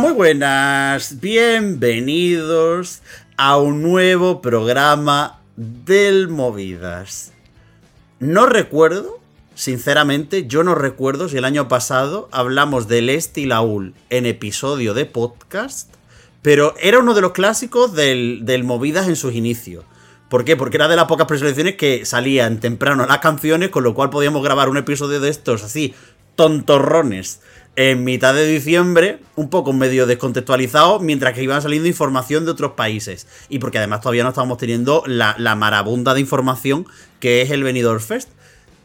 Muy buenas. Bienvenidos a un nuevo programa del Movidas. No recuerdo, sinceramente, yo no recuerdo si el año pasado hablamos del Estilaul en episodio de podcast, pero era uno de los clásicos del, del Movidas en sus inicios. ¿Por qué? Porque era de las pocas preselecciones que salían temprano las canciones, con lo cual podíamos grabar un episodio de estos así, tontorrones, en mitad de diciembre, un poco medio descontextualizado, mientras que iban saliendo información de otros países. Y porque además todavía no estábamos teniendo la, marabunda de información que es el Benidorm Fest.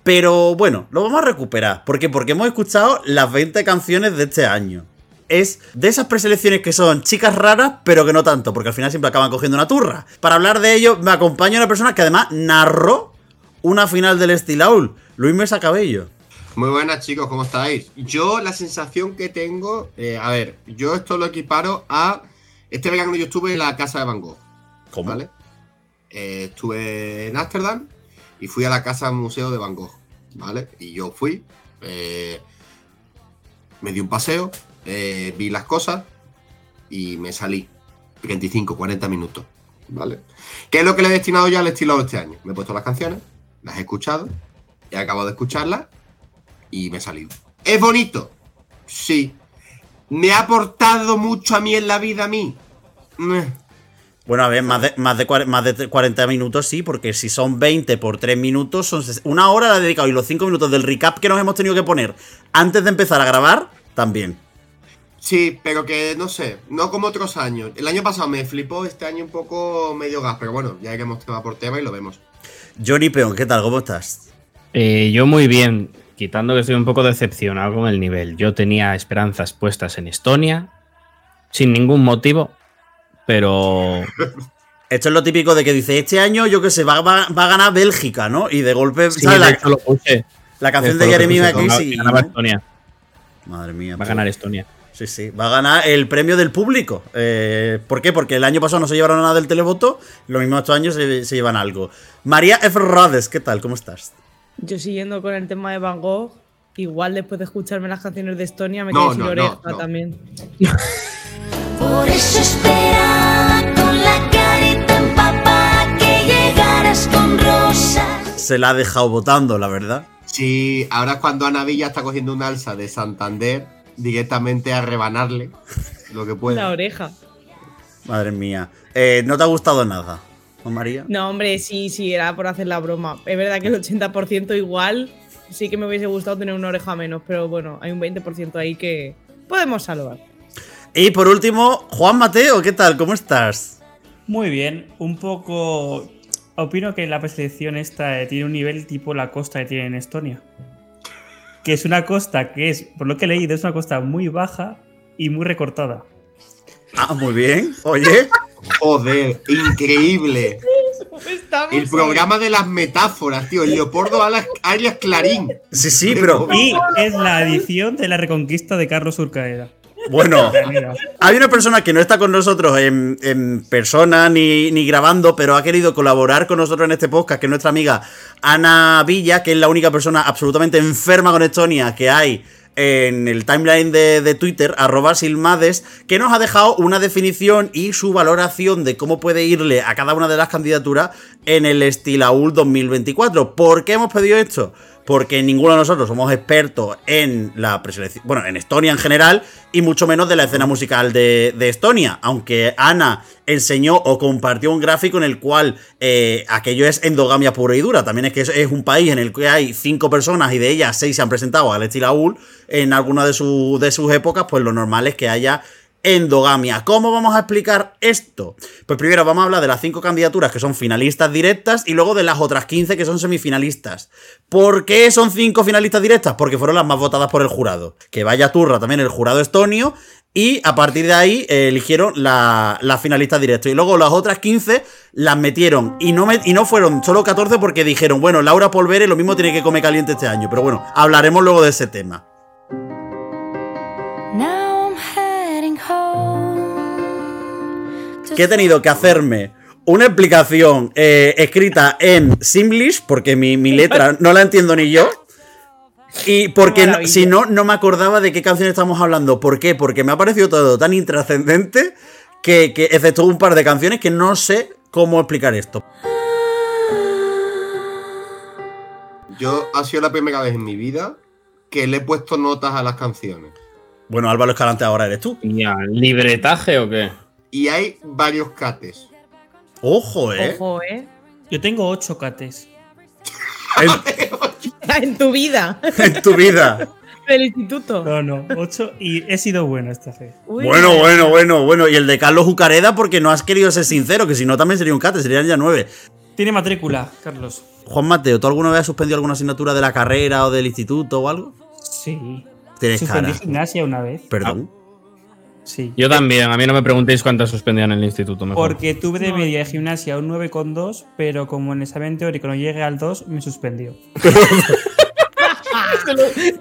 Pero bueno, lo vamos a recuperar. ¿Por qué? Porque hemos escuchado las 20 canciones de este año. Es de esas preselecciones que son chicas raras, pero que no tanto, porque al final siempre acaban cogiendo una turra. Para hablar de ello, me acompaña una persona que además narró una final del Estilaul, Luis Mesa Cabello. Muy buenas chicos, ¿cómo estáis? Yo la sensación que tengo, eh, a ver, yo esto lo equiparo a este verano yo estuve en la casa de Van Gogh. ¿Cómo? ¿Vale? Eh, estuve en Ámsterdam y fui a la casa museo de Van Gogh, ¿vale? Y yo fui, eh, me di un paseo, vi las cosas y me salí. 35, 40 minutos, ¿vale? ¿Qué es lo que le he destinado ya al estilo de este año? Me he puesto las canciones, las he escuchado, he acabado de escucharlas y me he salido. ¿Es bonito? Sí. ¿Me ha aportado mucho a mí en la vida a mí? Bueno, a ver, más de, más, de, más de 40 minutos sí, porque si son 20 por 3 minutos, son una hora la he dedicado y los 5 minutos del recap que nos hemos tenido que poner antes de empezar a grabar, también. Sí, pero que no sé, no como otros años. El año pasado me flipó, este año un poco medio gas, pero bueno, ya iremos tema por tema y lo vemos. Johnny Peón, ¿qué tal? ¿Cómo estás? Eh, yo muy bien, quitando que estoy un poco decepcionado con el nivel. Yo tenía esperanzas puestas en Estonia, sin ningún motivo, pero Esto es lo típico de que dice, este año, yo qué sé, va, va- va a ganar Bélgica, ¿no? Y de golpe, sí, ¿sabes? de La, hecho lo puse. la canción De Jeremy McKinsey. ganaba ¿no? Estonia, Madre mía. va a ganar Estonia. Sí, sí. Va a ganar el premio del público. Eh, ¿Por qué? Porque el año pasado no se llevaron nada del televoto. Lo mismo estos años se, se llevan algo. María F. Rades, ¿qué tal? ¿Cómo estás? Yo siguiendo con el tema de Van Gogh, igual después de escucharme las canciones de Estonia me No, quedé sin no, oreja no. también. Por eso esperaba con la carita empapada que llegaras con rosas. Se la ha dejado votando, la verdad. Sí, ahora es cuando Ana Villa está cogiendo un alza de Santander directamente a rebanarle lo que La pueda. oreja. Madre mía. Eh, ¿No te ha gustado nada? ¿No, María? No, hombre, sí, sí, era por hacer la broma. Es verdad que el 80% igual sí que me hubiese gustado tener una oreja menos, pero bueno, hay un 20% ahí que podemos salvar. Y por último, Juan Mateo, ¿qué tal? ¿Cómo estás? Muy bien, un poco. Opino que la preselección esta eh, tiene un nivel tipo la costa que tiene en Estonia. Que es una costa que es, por lo que he leído, es una costa muy baja y muy recortada. Ah, muy bien. Oye. Joder, increíble. Estamos El programa de las metáforas, tío. El Leopoldo Alas- Arias Clarín. Sí, sí, pero Y es la edición de la reconquista de Carlos Urcaera. bueno. Hay una persona que no está con nosotros en, en persona ni, ni grabando, pero ha querido colaborar con nosotros en este podcast, que es nuestra amiga Ana Villa, que es la única persona absolutamente enferma con Estonia que hay en el timeline de, de Twitter, arroba Silmades, que nos ha dejado una definición y su valoración de cómo puede irle a cada una de las candidaturas en el Estilaul 2024. ¿Por qué hemos pedido esto? Porque ninguno de nosotros somos expertos en la preselección, bueno, en Estonia en general, y mucho menos de la escena musical de, Estonia. Aunque Ana enseñó o compartió un gráfico en el cual eh, aquello es endogamia pura y dura. También es que es, un país en el que hay cinco personas y de ellas seis se han presentado al Estilaul en alguna de, de sus épocas, pues lo normal es que haya endogamia. ¿Cómo vamos a explicar esto? Pues primero vamos a hablar de las cinco candidaturas que son finalistas directas y luego de las otras 15 que son semifinalistas. ¿Por qué son cinco finalistas directas? Porque fueron las más votadas por el jurado. Que vaya turra también el jurado estonio. Y a partir de ahí eh, eligieron la- las finalistas directas. Y luego las otras 15 las metieron. Y no, y no fueron solo 14 porque dijeron, bueno, Laura Polvere lo mismo tiene que comer caliente este año. Pero bueno, hablaremos luego de ese tema. Que he tenido que hacerme una explicación eh, escrita en Simlish, porque mi, mi letra no la entiendo ni yo. Y porque si no, no me acordaba de qué canción estamos hablando. ¿Por qué? Porque me ha parecido todo tan intrascendente que, que excepto un par de canciones que no sé cómo explicar esto. Yo ha sido la primera vez en mi vida que le he puesto notas a las canciones. Bueno, Álvaro Escalante ahora eres tú. Ya, ¿Libretaje o qué? Y hay varios cates. Ojo, eh. Ojo, ¿eh? Yo tengo 8 cates. En, en tu vida. en tu vida. Del instituto. No, no, 8 y he sido bueno esta vez. Uy, Bueno, bueno, bueno, bueno. Y el de Carlos Ucareda porque no has querido ser sincero, que si no también sería un cate, serían ya nueve. Tiene matrícula, Carlos. Juan Mateo, ¿tú alguna vez has suspendido alguna asignatura de la carrera o del instituto o algo? Sí. Tienes Suspendí cara. gimnasia una vez. Perdón. Sí. Yo también, a mí no me preguntéis cuántas suspendían en el instituto. Mejor. Porque tuve de media de gimnasia un 9,2, pero como en el examen teórico no llegué al 2, me suspendió.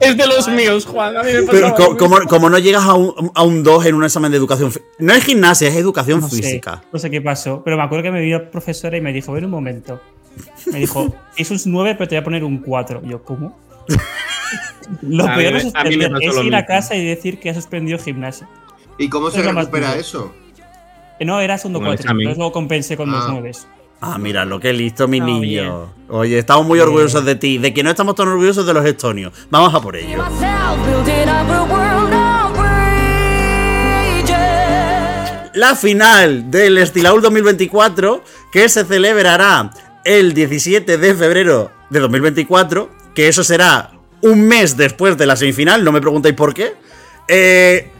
es de los míos, Juan. A mí me Pero co- como, como no llegas a un, a un 2 en un examen de educación No es gimnasia, es educación No sé, física. no sé qué pasó, pero me acuerdo que me vio la profesora y me dijo, ven un momento. Me dijo, es un 9, pero te voy a poner un 4. Yo, ¿cómo? Lo A peor a mí me es lo ir a casa y decir que ha suspendido gimnasia. ¿Y cómo se recupera eso? Eh, No, era segundo 4, examen. entonces luego compensé con dos Ah. 9. Ah, mira, lo que listo, mi niño. Oye, estamos muy orgullosos de ti. De que no estamos tan orgullosos de los estonios. Vamos a por ello. La final del Estilaul 2024, que se celebrará el 17 de febrero de 2024, que eso será un mes después de la semifinal, no me preguntéis por qué, eh,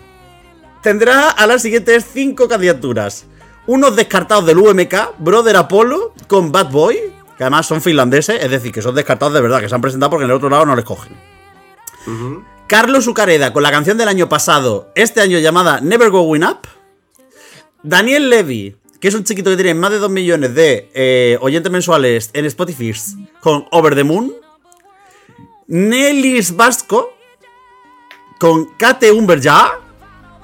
tendrá a las siguientes cinco candidaturas. Unos descartados del UMK, Brother Apollo con Bad Boy, que además son finlandeses, es decir, que son descartados de verdad, que se han presentado porque en el otro lado no les cogen. Carlos Ucareda con la canción del año pasado, este año llamada Never Going Up. Daniel Levy, que es un chiquito que tiene más de 2 millones de eh, oyentes mensuales en Spotify con Over the Moon. Nelis Vasco con Kate Umberja.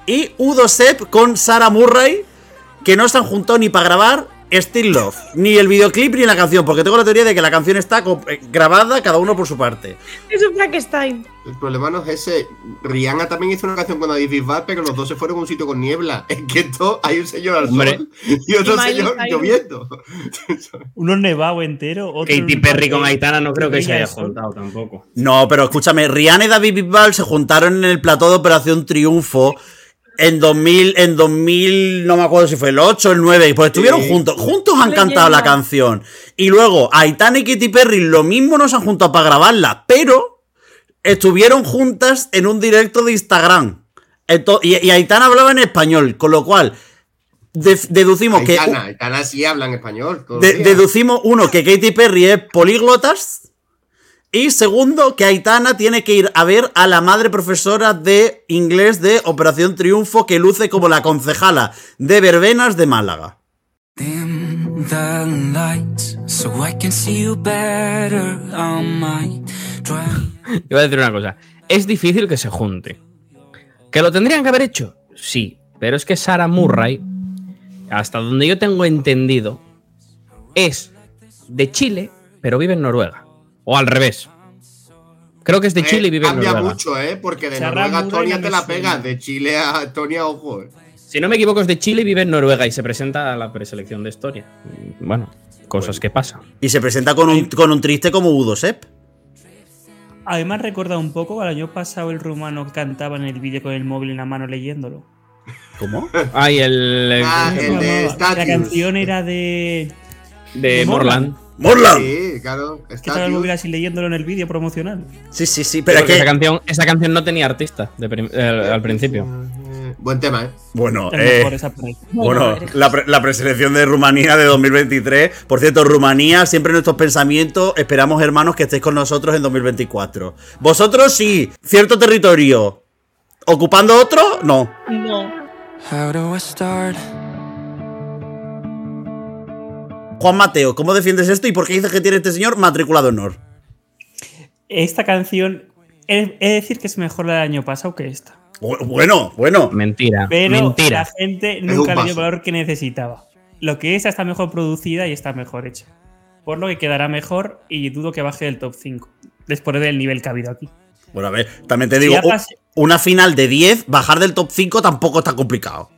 Y Udo Sepp con Sarah Murray, que no han juntado ni para grabar Still Love, ni el videoclip ni la canción, porque tengo la teoría de que la canción está eh, grabada cada uno por su parte. Es un Frankenstein. El problema no es ese. Rihanna también hizo una canción con David Bisbal, pero los dos se fueron a un sitio con niebla. Es que esto hay un señor al Hombre. sol y otro Y señor lloviendo. Uno nevado entero, otro. Katy Perry con Aitana no creo que se haya juntado tampoco. No, pero escúchame, Rihanna y David Bisbal se juntaron en el plató de Operación Triunfo en 2000, en 2000, no me acuerdo si fue el 8 o el 9, pues estuvieron Sí. juntos, juntos han Leyenda. cantado la canción. Y luego Aitana y Katy Perry lo mismo no se han juntado para grabarla, pero estuvieron juntas en un directo de Instagram. Y, y Aitana hablaba en español, con lo cual deducimos que... Aitana, Aitana sí habla en español. De- deducimos, uno, que Katy Perry es políglotas. Y segundo, que Aitana tiene que ir a ver a la madre profesora de inglés de Operación Triunfo, que luce como la concejala de verbenas de Málaga. Dim the lights so I can see you better. I might try. Iba a decir una cosa. Es difícil que se junte. ¿Que lo tendrían que haber hecho? Sí. Pero es que Sarah Murray, hasta donde yo tengo entendido, es de Chile, pero vive en Noruega. O al revés. Creo que es de Eh, Chile y vive en Cambia Noruega. mucho, ¿eh? Porque de Noruega a Murray Tonia no te la pegas. De Chile a Tonia, ojo. eh. Si no me equivoco, es de Chile y vive en Noruega y se presenta a la preselección de Estonia. Bueno, cosas que pasan. Y se presenta con un, con un triste como Udo Sepp. Además, recuerda un poco al año pasado el rumano cantaba en el vídeo con el móvil en la mano leyéndolo. ¿Cómo? Ay, el, Ah. La canción era de. de de Morland. ¡Morland! Sí, claro. El móvil Statius. así leyéndolo en el vídeo promocional. Sí, sí, sí, pero es esa canción, esa canción no tenía artista de prim- eh, al principio. Eh, Buen tema, ¿eh? Bueno, eh. Bueno, la, pre- la preselección de Rumanía de 2023. Por cierto, Rumanía, siempre en nuestros pensamientos, esperamos, hermanos, que estéis con nosotros en 2024. Vosotros sí, cierto territorio. ¿Ocupando otro? No. No. How do I start? Juan Mateo, ¿cómo defiendes esto y por qué dices que tiene este señor matrícula de honor? Esta canción. He, he de decir que es mejor la del año pasado que esta. Bu- Bueno, bueno. Mentira. Pero mentira. la gente un nunca le dio el valor que necesitaba. Lo que esta está mejor producida y está mejor hecha. Por lo que quedará mejor y dudo que baje del top 5. Después del nivel que ha habido aquí. Bueno, a ver, también te digo, una final de 10, bajar del top 5 tampoco está complicado.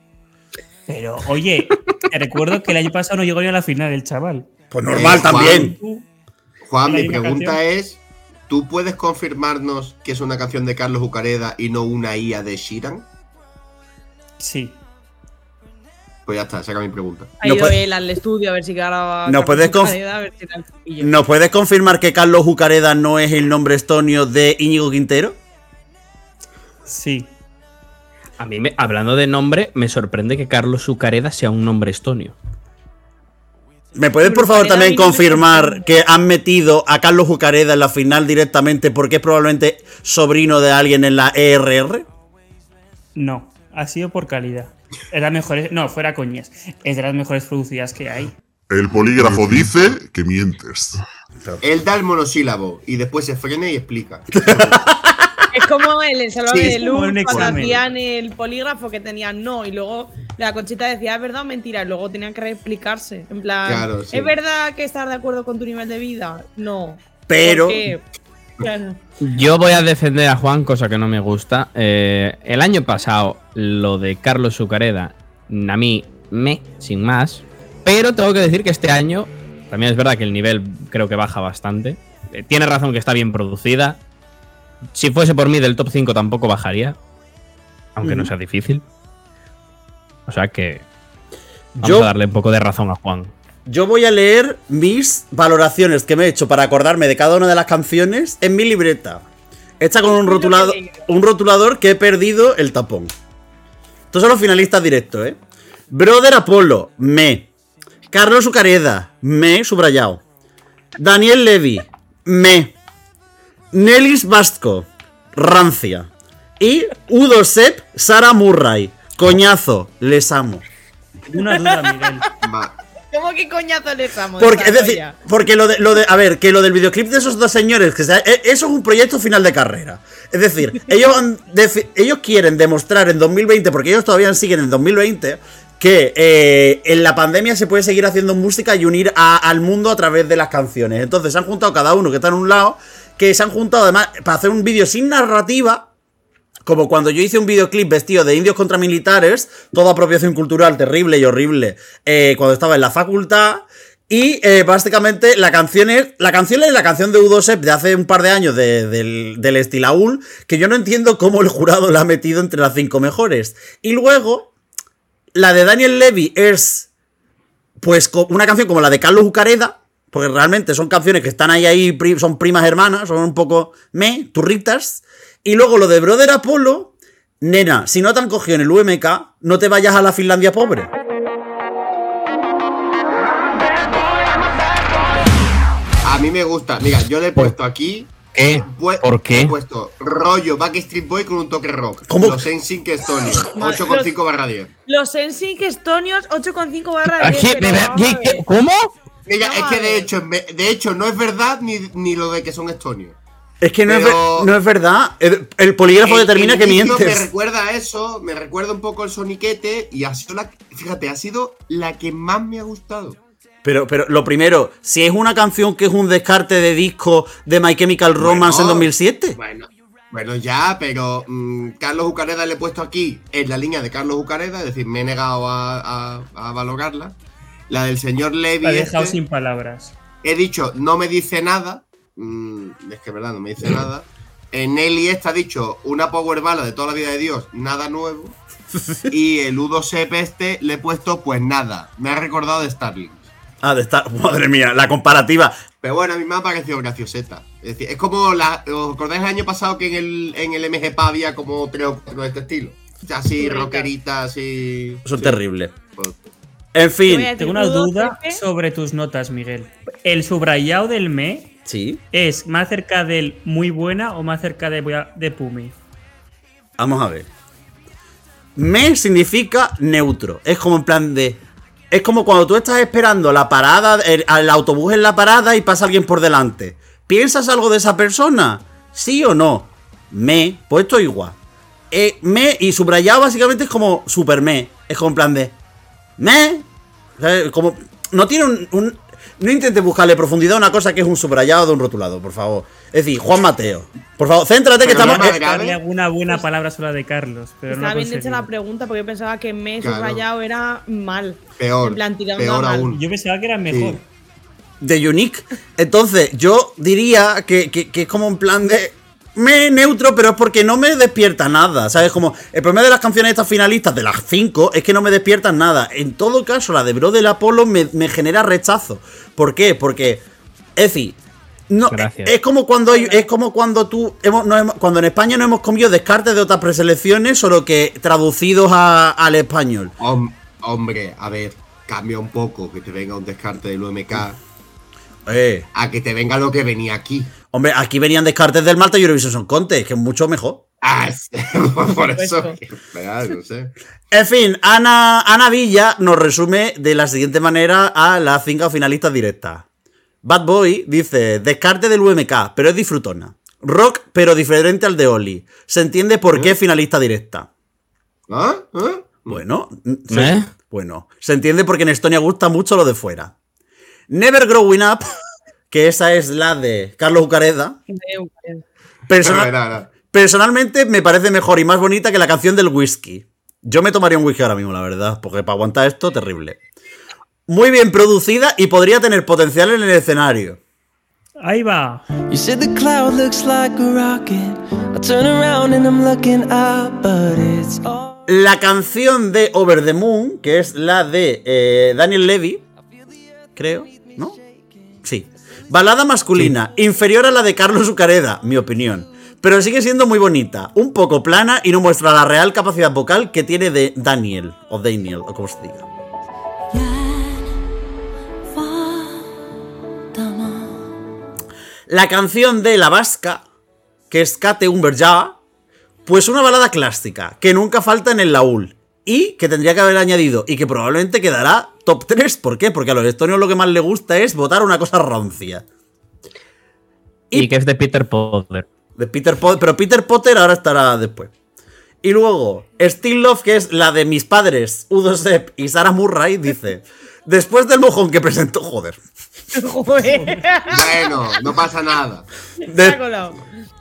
Pero, oye, te recuerdo que el año pasado no llegó ni a la final el chaval. Pues normal Eh, Juan. también. Juan, ¿La mi pregunta canción? es: ¿tú puedes confirmarnos que es una canción de Carlos Ucareda y no una IA de Shiran? Sí. Pues ya está, esa era mi pregunta. Ha No ido puede- él al estudio a ver si grababa. No puedes conf- A ver si era el cepillo. ¿Nos puedes confirmar que Carlos Jucareda no es el nombre estonio de Íñigo Quintero? Sí. A mí, me- hablando de nombre, me sorprende que Carlos Zucareda sea un nombre estonio. ¿Me puedes por favor también confirmar que han metido a Carlos Jucareda en la final directamente porque es probablemente sobrino de alguien en la ERR? No. Ha sido por calidad. Es la mejor. No, fuera coñas. Es de las mejores producidas que hay. El polígrafo dice que mientes. Él da el monosílabo y después se frena y explica. Es como el en Sálvame Sí, de Luz cuando hacían el polígrafo que tenían no y luego la conchita decía es verdad o mentira y luego tenían que reexplicarse. En plan, Claro, sí. ¿es verdad que estás de acuerdo con tu nivel de vida? No. Pero-. Yo voy a defender a Juan, cosa que no me gusta. Eh, el año pasado, lo de Carlos Zucareda, a mí me, sin más. Pero tengo que decir que este año, también es verdad que el nivel creo que baja bastante. Eh, tiene razón que está bien producida. Si fuese por mí del top 5 tampoco bajaría. Aunque no sea difícil. O sea que. Vamos Yo- a darle un poco de razón a Juan. Yo voy a leer mis valoraciones que me he hecho para acordarme de cada una de las canciones en mi libreta. Hecha con un, rotulado, un rotulador que he perdido el tapón. Estos son los finalistas directos, ¿eh? Brother Apolo, me. Carlos Ucareda, me, subrayado. Daniel Levy, me. Nelis Vasco, rancia. Y Udo Sepp, Sara Murray, coñazo, les amo. Una duda, Miguel. Va. ¿Cómo que coñazo le estamos? Porque, es decir, porque lo de, lo de. A ver, que lo del videoclip de esos dos señores, que sea- e- eso es un proyecto final de carrera. Es decir, ellos, ellos quieren demostrar en 2020, porque ellos todavía siguen en 2020, que eh, en la pandemia se puede seguir haciendo música y unir a- al mundo a través de las canciones. Entonces se han juntado cada uno que está en un lado, que se han juntado además para hacer un vídeo sin narrativa. Como cuando yo hice un videoclip vestido de indios contra militares, toda apropiación cultural terrible y horrible, eh, cuando estaba en la facultad. Y eh, básicamente la canción es. La canción es la canción de Udo Sepp de hace un par de años de- del, del Estilaúl, que yo no entiendo cómo el jurado la ha metido entre las cinco mejores. Y luego, la de Daniel Levy es. Pues una canción como la de Carlos Ucareda, porque realmente son canciones que están ahí, ahí, son primas hermanas, son un poco me, turritas. Y luego lo de Brother Apolo, nena, si no te han cogido en el UMK, no te vayas a la Finlandia pobre. A mí me gusta. Mira, yo le he puesto aquí. ¿Qué? pu- ¿Por qué? He puesto rollo Backstreet Boy con un toque rock. ¿Cómo? Los NSYNC Estonia. 8,5 barra 10. Los NSYNC estonios 8,5 barra 10. Aquí, pero me- vamos a ¿qué- qué- ver. ¿Cómo? Mira, No, es a que de hecho, de hecho, no es verdad ni, ni lo de que son estonios. Es que no, es, Pero- no es verdad. El, el polígrafo El- determina el que inicio Me mientes. recuerda a eso, me recuerda un poco el soniquete y ha sido la, fíjate, ha sido la que más me ha gustado. Pero, pero lo primero, si es una canción que es un descarte de disco de My Chemical Romance en Bueno, 2007. Bueno, bueno ya, pero mm, Carlos Ucareda le he puesto aquí en la línea de Carlos Ucareda, es decir, me he negado a, a- a valorarla. La del señor Levy. La he dejado este, sin palabras. He dicho, no me dice nada. mm, es que es verdad, no me dice nada. En Nelly esta ha dicho una power ballad de toda la vida de Dios, nada nuevo. Y el Udo Sepp este le he puesto, pues nada. Me ha recordado de Starling. Ah, de estar. Madre mía, la comparativa. Pero bueno, a mí me ha parecido gracioseta. Es decir, es como la. ¿Os acordáis el año pasado que en el, en el MGP había como tres o cuatro de este estilo? Así, rockerita, así. Son sí. terribles. Pues, En fin. Tengo una duda sobre tus notas, Miguel. ¿El subrayado del me Sí. es más cerca del muy buena o más cerca de, de Pumi? Vamos a ver. Me significa neutro. Es como en plan de. Es como cuando tú estás esperando la parada, el, al autobús en la parada y pasa alguien por delante. ¿Piensas algo de esa persona? ¿Sí o no? Me, pues esto igual. Eh, me y subrayado básicamente es como super me. Es como en plan de. Me. Como. No tiene un, un- no intentes buscarle profundidad a una cosa que es un subrayado de un rotulado, por favor. Es decir, Juan Mateo. Por favor, céntrate que estamos. no me eh. Darle alguna buena palabra sola de Carlos, pero no Estaba bien hecha la pregunta porque yo pensaba que me Claro. subrayado era mal. Peor. En plan, tirando peor mal. aún. Yo pensaba que era mejor. Sí. de Unique. Entonces, yo diría que, que- que es como un plan de. Me neutro, pero es porque no me despierta nada. ¿Sabes? Como el problema de las canciones estas finalistas, de las cinco, es que no me despiertan nada. En todo caso, la de Bro del Apolo me, me genera rechazo. ¿Por qué? Porque. Es decir. No, Gracias. es como cuando hay- es como cuando tú hemos, no hemos- cuando en España no hemos comido descartes de otras preselecciones, solo que traducidos a- al español. Hom- hombre, a ver, cambia un poco que te venga un descarte del UMK Eh. a que te venga lo que venía aquí. Hombre, aquí venían descartes del Malta Eurovision Song Contest, que es mucho mejor. Ah, sí, por eso. no sé. En fin, Ana, Ana Villa nos resume de la siguiente manera a las cinco finalistas directas. Bad Boy dice, descarte del UMK, pero es disfrutona. Rock, pero diferente al de Oli. Se entiende por qué es finalista directa. ¿Ah? ¿Ah? Bueno, se, ¿Eh? bueno, se entiende porque en Estonia gusta mucho lo de fuera. Never Growing Up, que esa es la de Carlos Ucareda. Persona- No, no, no. Personalmente me parece mejor y más bonita que la canción del whisky. Yo me tomaría un whisky ahora mismo, la verdad, porque para aguantar esto, terrible. Muy bien producida y podría tener potencial en el escenario. Ahí va. You said the cloud looks like a rocket. I turn around and I'm looking up, but it's all. La canción de Over the Moon, que es la de eh, Daniel Levy, creo. Balada masculina, inferior a la de Carlos Ucareda, mi opinión. Pero sigue siendo muy bonita, un poco plana y no muestra la real capacidad vocal que tiene de Daniel, o Daniel, o como se diga. La canción de La Vasca, que es Kate Umberja, pues una balada clásica, que nunca falta en el laúl. Y que tendría que haber añadido, y que probablemente quedará top 3. ¿Por qué? Porque a los estonios lo que más les gusta es votar una cosa rancia. Y, Y- que es de Peter Potter. De Peter Potter, pero Peter Potter ahora estará después. Y luego, Still Love, que es la de mis padres, Udo Sepp y Sarah Murray, dice: Después del mojón que presentó, joder. Joder. Bueno, no pasa nada. Se De- ha colado.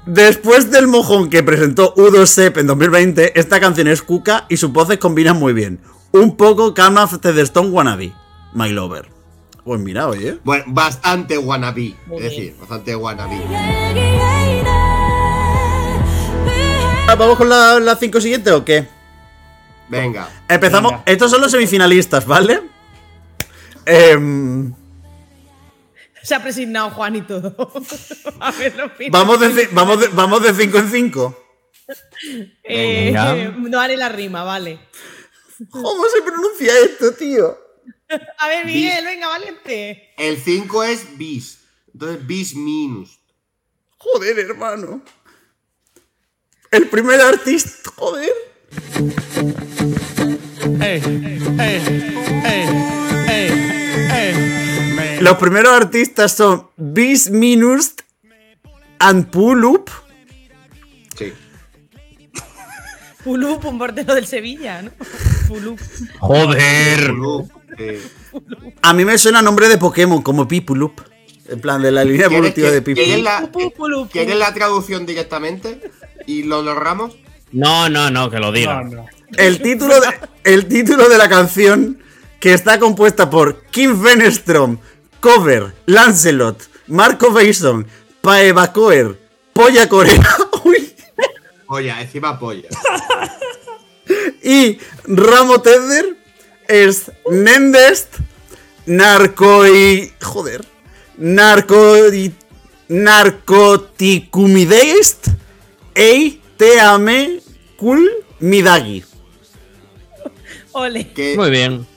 Después del mojón que presentó Udo Sepp en 2020, esta canción es cuca y sus voces combinan muy bien. Un poco Calm After the Stone Wannabe, My Lover. Pues mira, oye. Bueno, bastante wannabe. Muy Es decir, bastante wannabe. Ah, ¿Vamos con la- las cinco siguientes o qué? Venga. Empezamos. Venga. Estos son los semifinalistas, ¿vale? Em, Se ha presignado Juan y todo. A ver, lo vamos, de, vamos, de, vamos de cinco en cinco. Eh, no haré la rima, vale. ¿Cómo se pronuncia esto, tío? A ver, Miguel, venga, valiente. El 5 es bis. Entonces, bis minus. Joder, hermano. El primer artista, joder. Los primeros artistas son Bis Minus and Pulup. Sí. Pulup, un portero del Sevilla, ¿no? Pulup. ¡Joder! Eh, A mí me suena nombre de Pokémon como Pipulup. En plan, de la línea ¿Quieres, evolutiva de que- ¿quieres Pipulup. la, Pulup, pulup, ¿Quieres pulup. la traducción directamente? ¿Y lo logramos? No, no, no, que lo diga. No, no. El título, de, el título de la canción, que está compuesta por Kim Venestrom, Cover, Lancelot, Marco Bason, Paeva Coer, Polla Corea uy, Polla, encima polla. y Ramo Teder, es Nendest, Narcoi. Joder. Narcoi. Narcoticumideist, Ei Teame Kul Midagi. Ole. ¿Qué, Muy bien.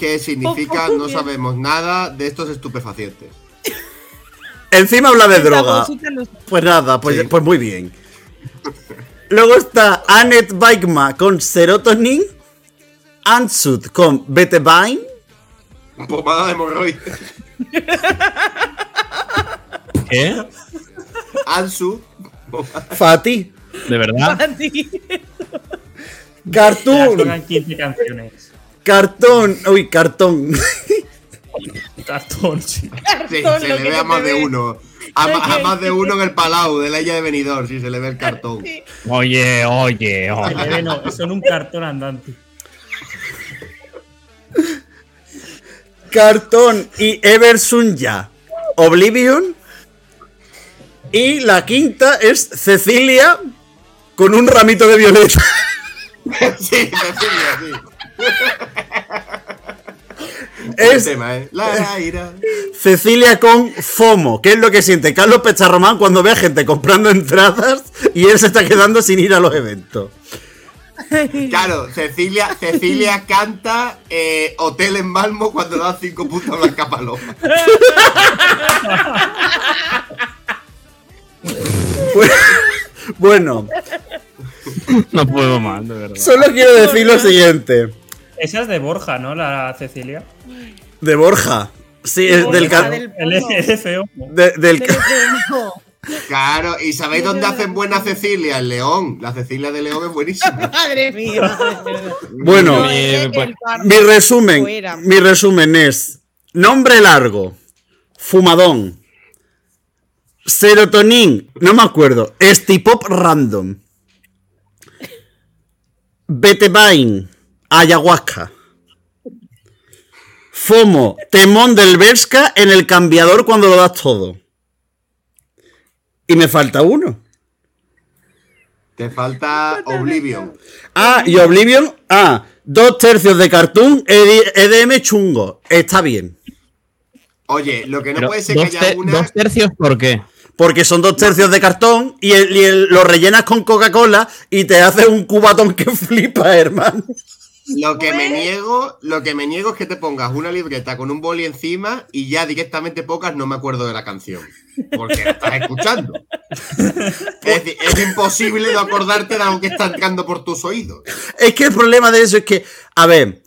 Qué significa? No sabemos nada de estos estupefacientes. Encima habla de droga. Pues nada, pues, Sí. pues muy bien. Luego está Annette Bikma con Serotonin. Ansud con Betevine. Pomada de hemorroides. ¿Qué? Ansu. Fati. ¿De verdad? Para ti. Ya Cartoon. tocan 15 canciones. Cartón. Uy, cartón. Cartón, sí. Sí, Cartón, se le ve a más de ve. uno. A, más de uno en el Palau de la isla de Benidorm, sí, se le ve el cartón. Sí. Oye, oye, Se oye. le ve, no, son un cartón andante. Cartón y Eversunya Oblivion. Y la quinta es Cecilia con un ramito de violeta. sí, Cecilia, sí. Es tema, ¿eh? La ira. Cecilia con FOMO, que es lo que siente Carlos Pecharromán cuando ve a gente comprando entradas y él se está quedando sin ir a los eventos. Claro, Cecilia, Cecilia canta eh, Hotel en Malmo cuando da cinco puntos a Blanca Paloma. Bueno, No puedo más, de verdad. solo quiero decir lo siguiente. Esa es de Borja, ¿no? La Cecilia. De Borja. Sí, es del, Borja ca- del El de- del. Claro, ¿y sabéis dónde hacen buena Cecilia? En León. La Cecilia de León es buenísima. Madre mía. Bueno, el mi resumen, mi resumen es nombre largo, fumadón, serotonin, no me acuerdo, estipop random, betevine, ayahuasca, fomo, temón del Berska en el cambiador cuando lo das todo. Y me falta uno. Te falta Oblivion. Ah, y Oblivion. Ah, dos tercios de cartoon ED- EDM chungo. Está bien. Oye, lo que no Pero puede ser que haya te- una. dos tercios, ¿por qué? Porque son dos tercios de cartón y, el- y el- lo rellenas con Coca-Cola y te hace un cubatón que flipa, hermano. Lo que me niego, lo que me niego es que te pongas una libreta con un boli encima y ya directamente pocas no me acuerdo de la canción. Porque la estás escuchando. Es decir, es imposible no acordarte de algo que está entrando por tus oídos. Es que el problema de eso es que, a ver,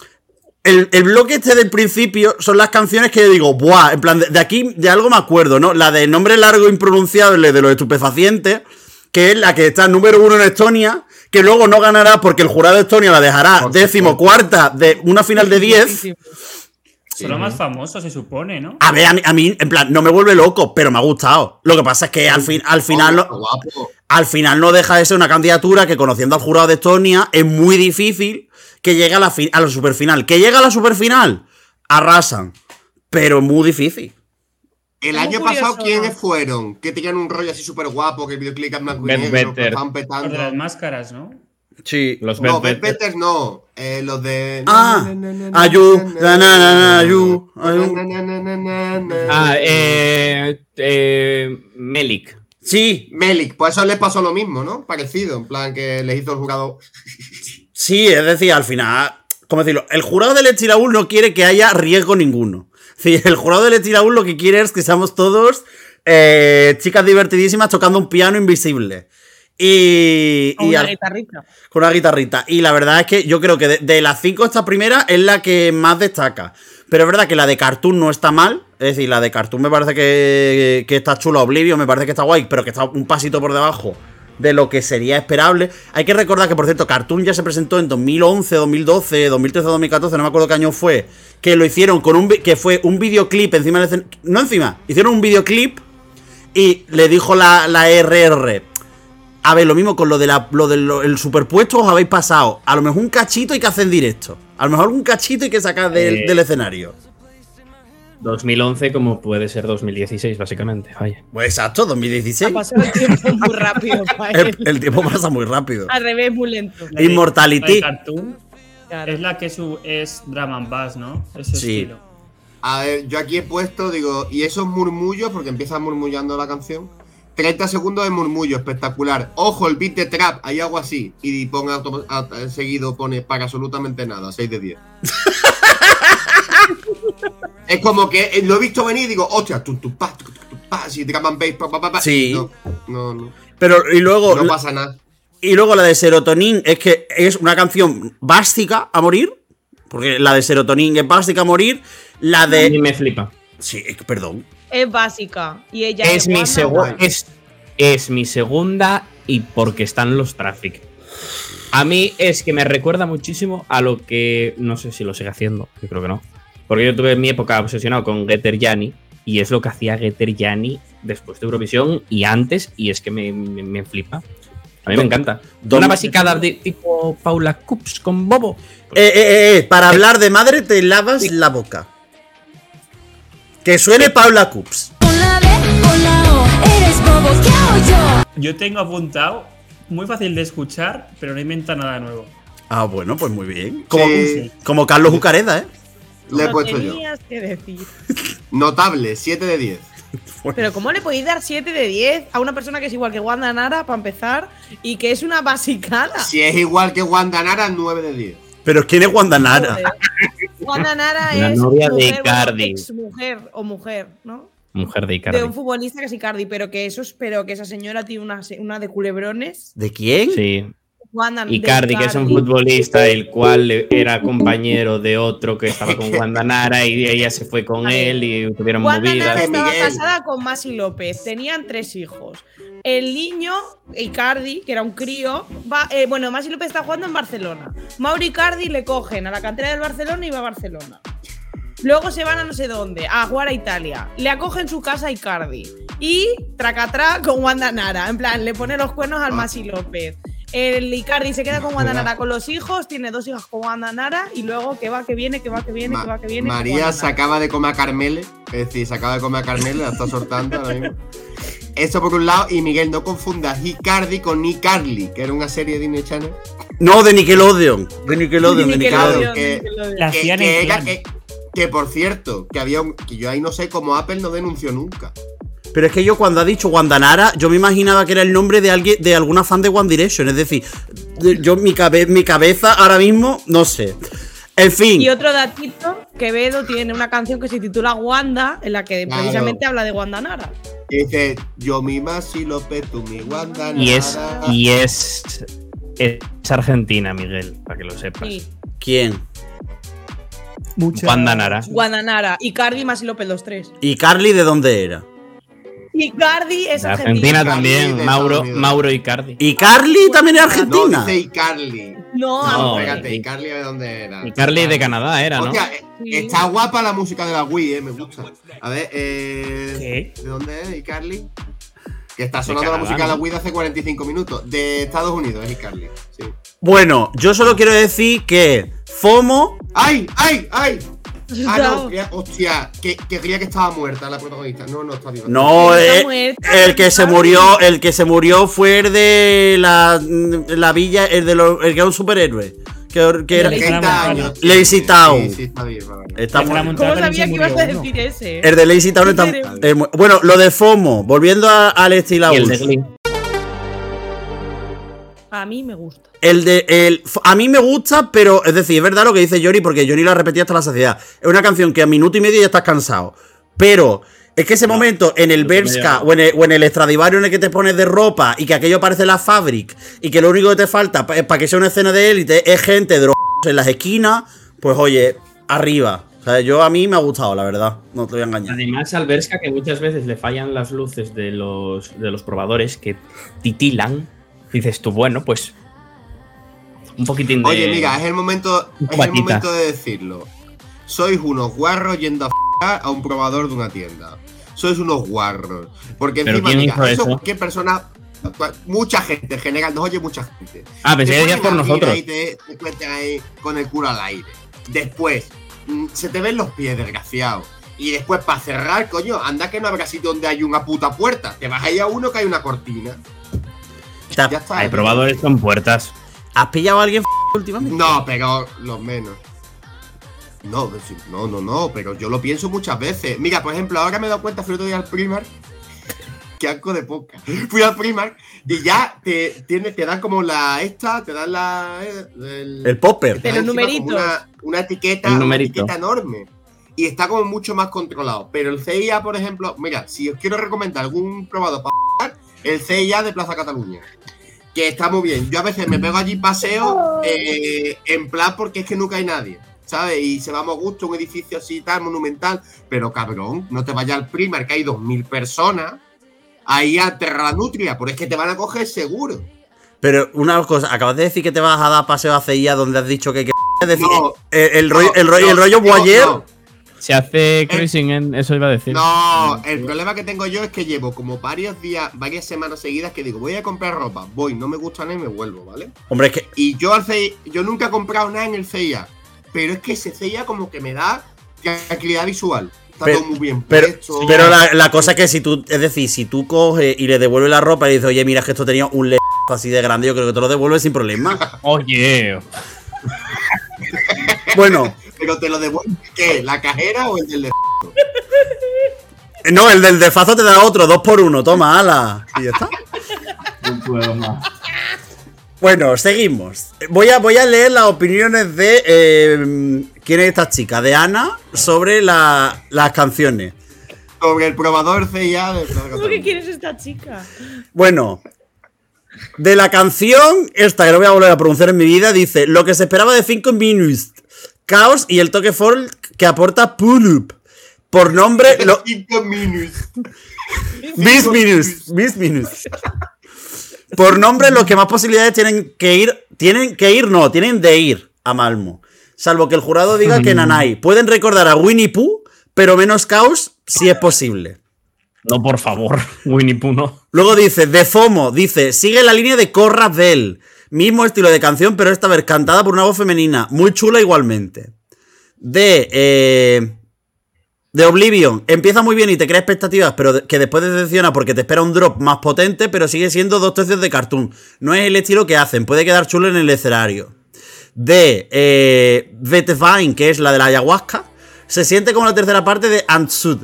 el, el bloque este del principio son las canciones que yo digo, buah, en plan, de, de aquí de algo me acuerdo, ¿no? La de nombre largo impronunciable de los estupefacientes, que es la que está número uno en Estonia, que luego no ganará porque el jurado de Estonia la dejará Por décimo cuarta de una final de 10. Son los más famosos, se supone, ¿no? A ver, a mí, a mí, en plan, no me vuelve loco, pero me ha gustado. Lo que pasa es que al, fin, al final... No- guapo. al final no deja de ser una candidatura que conociendo al jurado de Estonia es muy difícil que llegue a la, fi- a la superfinal. Que llega a la superfinal, arrasan. Pero muy difícil. El año pasado, curioso. ¿quiénes fueron? Que tenían un rollo así súper guapo, que el videoclip es más estaban Los de las petando. máscaras, ¿no? Sí. Los No, Beth Better. Better no. Eh, los de. Ah, Ayu, Ayu, Ayu. Ah, eh, eh, Melik. Sí, Melik, pues eso les pasó lo mismo, ¿no? Parecido, en plan que les hizo el jugador. sí, es decir, al final, ¿cómo decirlo? El jurado del Estiraúl no quiere que haya riesgo ninguno. Sí, el jurado del Estiraúl lo que quiere es que seamos todos eh, chicas divertidísimas tocando un piano invisible. Y, y una al- guitarrita. Con una guitarrita. Y la verdad es que yo creo que de, de las cinco, esta primera es la que más destaca. Pero es verdad que la de Cartoon no está mal. Es decir, la de Cartoon me parece que, que está chula. Oblivio me parece que está guay, pero que está un pasito por debajo de lo que sería esperable. Hay que recordar que, por cierto, Cartoon ya se presentó en 2011, 2012, 2013, 2014, no me acuerdo qué año fue. Que lo hicieron con un. que fue un videoclip encima del escen- No encima, hicieron un videoclip y le dijo la, la RR. A ver, lo mismo con lo del de lo del- lo- el superpuesto os habéis pasado. A lo mejor un cachito hay que hacer en directo. A lo mejor un cachito hay que sacar del, Eh. del escenario. 2011 como puede ser 2016, básicamente. Vaya. Pues exacto, Ha 2016. pasado el tiempo muy rápido El, tiempo pasa muy rápido. Al revés, muy lento. La Immortality. la Claro. es la que su, es Drum and Bass, ¿no? Ese Sí. estilo. A ver, yo aquí he puesto, digo, y esos murmullos, porque empieza murmullando la canción. 30 segundos de murmullo, espectacular. Ojo, el beat de trap, hay algo así. Y pone auto- a- a- seguido pone para absolutamente nada, 6 de 10. es como que eh, lo he visto venir y digo, hostia, tu, tu, pa, pa, si drum and bass, pa, pa, pa, pa. Sí. No, no, no. Pero, y luego. No pasa nada. Y luego la de Serotonin es que es una canción básica a morir. Porque la de Serotonin es básica a morir. La A mí de. me flipa. Sí, perdón. Es básica. Y ella Es mi, segu- guay. es, es mi segunda y porque están los Traffic. A mí es que me recuerda muchísimo a lo que. No sé si lo sigue haciendo, yo creo que no. Porque yo tuve mi época obsesionado con Getter Yanni y es lo que hacía Getter Yanni después de Eurovisión y antes y es que me, me- me flipa. A mí me encanta. Una basicada de tipo Paula Cups con Bobo. Eh, eh, eh, eh, para hablar de madre te lavas la boca. Que suene Paula Cups. Con la B, con la O, eres bobo, ¿qué hago yo? Yo tengo apuntado, muy fácil de escuchar, pero no inventa nada nuevo. Ah, bueno, pues muy bien. Como, Sí. como Carlos Ucareda, ¿eh? Le he puesto yo. tenías que decir. Notable, 7 de 10. Pero ¿cómo le podéis dar 7 de 10 a una persona que es igual que Wanda Nara, para empezar, y que es una basicada? Si es igual que Wanda Nara, 9 de 10. Pero ¿quién es Wanda Nara? Wanda Nara La es novia de mujer, bueno, Icardi. exmujer o mujer, ¿no? Mujer de De Icardi. un futbolista que es Icardi, pero que eso pero que esa señora tiene una, una de culebrones. ¿De quién? Sí. Icardi, que es un futbolista, el cual era compañero de otro que estaba con Wanda Nara y ella se fue con él y tuvieron Wanda movidas. Nara estaba casada con Masi López, tenían tres hijos. El niño, Icardi, que era un crío, va, eh, bueno, Masi López está jugando en Barcelona. Mauro Icardi le cogen a la cantera del Barcelona y va a Barcelona. Luego se van a no sé dónde, a jugar a Italia. Le acogen su casa a Icardi. Y tracatrá con Wanda Nara. En plan, le pone los cuernos al Masi López. El Icardi se queda con Nara con los hijos, tiene dos hijas con Nara y luego que va, que viene, que va, que viene, que va, que viene. María se acaba de comer a Carmele. Es decir, se acaba de comer a Carmele, la está soltando ahora mismo. Eso por un lado, y Miguel, no confundas Icardi con Icarly, que era una serie de Disney Channel. No, de Nickelodeon. De Nickelodeon, de Nickelodeon. Nickelodeon. que- Nickelodeon. La Que, hacían que en era- plan. que- que, por cierto, que había un, que yo ahí no sé cómo Apple no denunció nunca. Pero es que yo cuando ha dicho Wanda Nara, yo me imaginaba que era el nombre de alguien, de alguna fan de One Direction. Es decir, de- yo mi, cabe- mi cabeza ahora mismo, no sé. En fin. Y otro datito, Quevedo tiene una canción que se titula Wanda, en la que Claro. precisamente habla de Wanda Nara. Que dice, yo mi Masi López, tú mi Wanda. Y es, Nara". y es, es Argentina, Miguel, para que lo sepas. Sí. ¿Quién? Mucha- Wanda Nara. Wanda Nara, Icardi y Masi López, los tres. ¿Y Carly de dónde era? Icardi es De argentina. Argentina también, Mauro. Mauro Icardi. ¿Y Carly también es No, argentina? dice Icarly. No, No, No, espérate, y- Icarly de dónde era. Icardi de Canadá era, ¿no? Hostia, Sí. está guapa la música de la Wii, eh, me gusta. A ver, eh. ¿Qué? ¿De dónde es Icarly? Que está sonando la música de la ¿no? Wii de hace 45 minutos. De Estados Unidos es Icarly. Sí. Bueno, yo solo quiero decir que FOMO. ¡Ay! ¡Ay! ¡ay! Ah, no, hostia, que, que creía que estaba muerta la protagonista. No, no está viva. No, eh, muerta, el que se murió, el que se murió fue el de la, la villa, el de los, el que era un superhéroe. Que, que era, El de 30 años. tiene. Lazy Town. Sí, sí, está vale. está ¿Cómo sabía que ibas a decir ese? El de Lazy Town está. Eh, bueno, lo de FOMO, volviendo a- al estilo. A mí me gusta. El de. El, a mí me gusta, pero es decir, es verdad lo que dice Yori, porque Yori la repetía hasta la saciedad. Es una canción que a minuto y medio ya estás cansado. Pero es que ese momento en el Berska o en el, o en el Stradivario en el que te pones de ropa y que aquello parece la Fabric y que lo único que te falta para que sea una escena de élite es gente de en las esquinas, pues oye, arriba. O sea, yo a mí me ha gustado, la verdad. No te voy a engañar. Además, Alberska, que muchas veces le fallan las luces de los, de los probadores que titilan. Dices tú, bueno, pues. Un poquitín de. Oye, mira, es el momento, es el momento de decirlo. Sois unos guarros yendo a f a un probador de una tienda. Sois unos guarros. Porque ¿Pero encima, quién mira, eso eso? cualquier persona, mucha gente en general, nos oye mucha gente. Ah, pensé que por nosotros. ahí, te, te ahí con el culo al aire. Después, mm, se te ven los pies, desgraciado. Y después, para cerrar, coño, anda que no habrá sitio donde hay una puta puerta. Te vas ahí a uno que hay una cortina. ¿Te has, Ya está. Hay probadores con puertas. Has pillado a alguien f- últimamente? No, pero los menos. No, pues no, no, no, pero yo lo pienso muchas veces. Mira, por ejemplo, ahora me he dado cuenta, fui otro día al Primark. Qué asco de poca. Fui al Primark y ya te, tiene, te dan como la esta, te dan la. El, El popper. De los numeritos. Una, una etiqueta, El una etiqueta enorme. Y está como mucho más controlado. Pero el CIA, por ejemplo, mira, si os quiero recomendar algún probador para el CIA de Plaza Cataluña. Que está muy bien. Yo a veces me pego allí paseo eh, en plan porque es que nunca hay nadie. ¿Sabes? Y se vamos a gusto, un edificio así tal, monumental. Pero cabrón, no te vayas al Primark, que hay 2.000 personas. Ahí a Terranutria, porque es que te van a coger seguro. Pero una cosa, acabas de decir que te vas a dar paseo a CIA donde has dicho que. que es decir, No, el, el rollo, No, el rollo, no, el rollo Boyer. No. Se hace cruising en. Eso iba a decir. No, el problema que tengo yo es que llevo como varios días, varias semanas seguidas que digo, voy a comprar ropa, voy, no me gusta nada y me vuelvo, ¿vale? Hombre, es que. Y yo al CIA, yo nunca he comprado nada en el CIA, pero es que ese CIA como que me da tranquilidad visual. Está Pero- todo muy bien Pero, puesto. pero la, la cosa es que si tú, es decir, si tú coges y le devuelves la ropa y dices, oye, mira, es que esto tenía un le así de grande, yo creo que te lo devuelves sin problema. Oye. Bueno, Pero te lo devuelve, ¿qué? ¿La cajera o el del de no, el del desfazo te da otro, dos por uno, toma, ala. Y ya está. No puedo más. Bueno, seguimos. Voy a, voy a leer las opiniones de. eh, ¿Quién es esta chica? De Ana sobre la- las canciones. sobre el probador CIA de ¿Cómo que Cataluña? quién es esta chica? Bueno, de la canción, esta que no voy a volver a pronunciar en mi vida, dice: Lo que se esperaba de 5 minutos. Caos y el toque folk que aporta Pulup. Por nombre, lo, Cinco minutos. Bis minus, bis minus. Por nombre, los que más posibilidades tienen que ir, tienen que ir, no, tienen de ir a Malmo. Salvo que el jurado diga que Nanai. Pueden recordar a Winnie Pooh, pero menos caos si es posible. No, por favor. Winnie Pooh no. Luego dice, de FOMO, dice, sigue la línea de Corra Bell. Mismo estilo de canción, pero esta vez cantada por una voz femenina. Muy chula igualmente. De, eh, de Oblivion. Empieza muy bien y te crea expectativas, pero que después decepciona porque te espera un drop más potente, pero sigue siendo dos tercios de cartoon. No es el estilo que hacen, puede quedar chulo en el escenario. De eh, que es la de la ayahuasca. Se siente como la tercera parte de Antsud.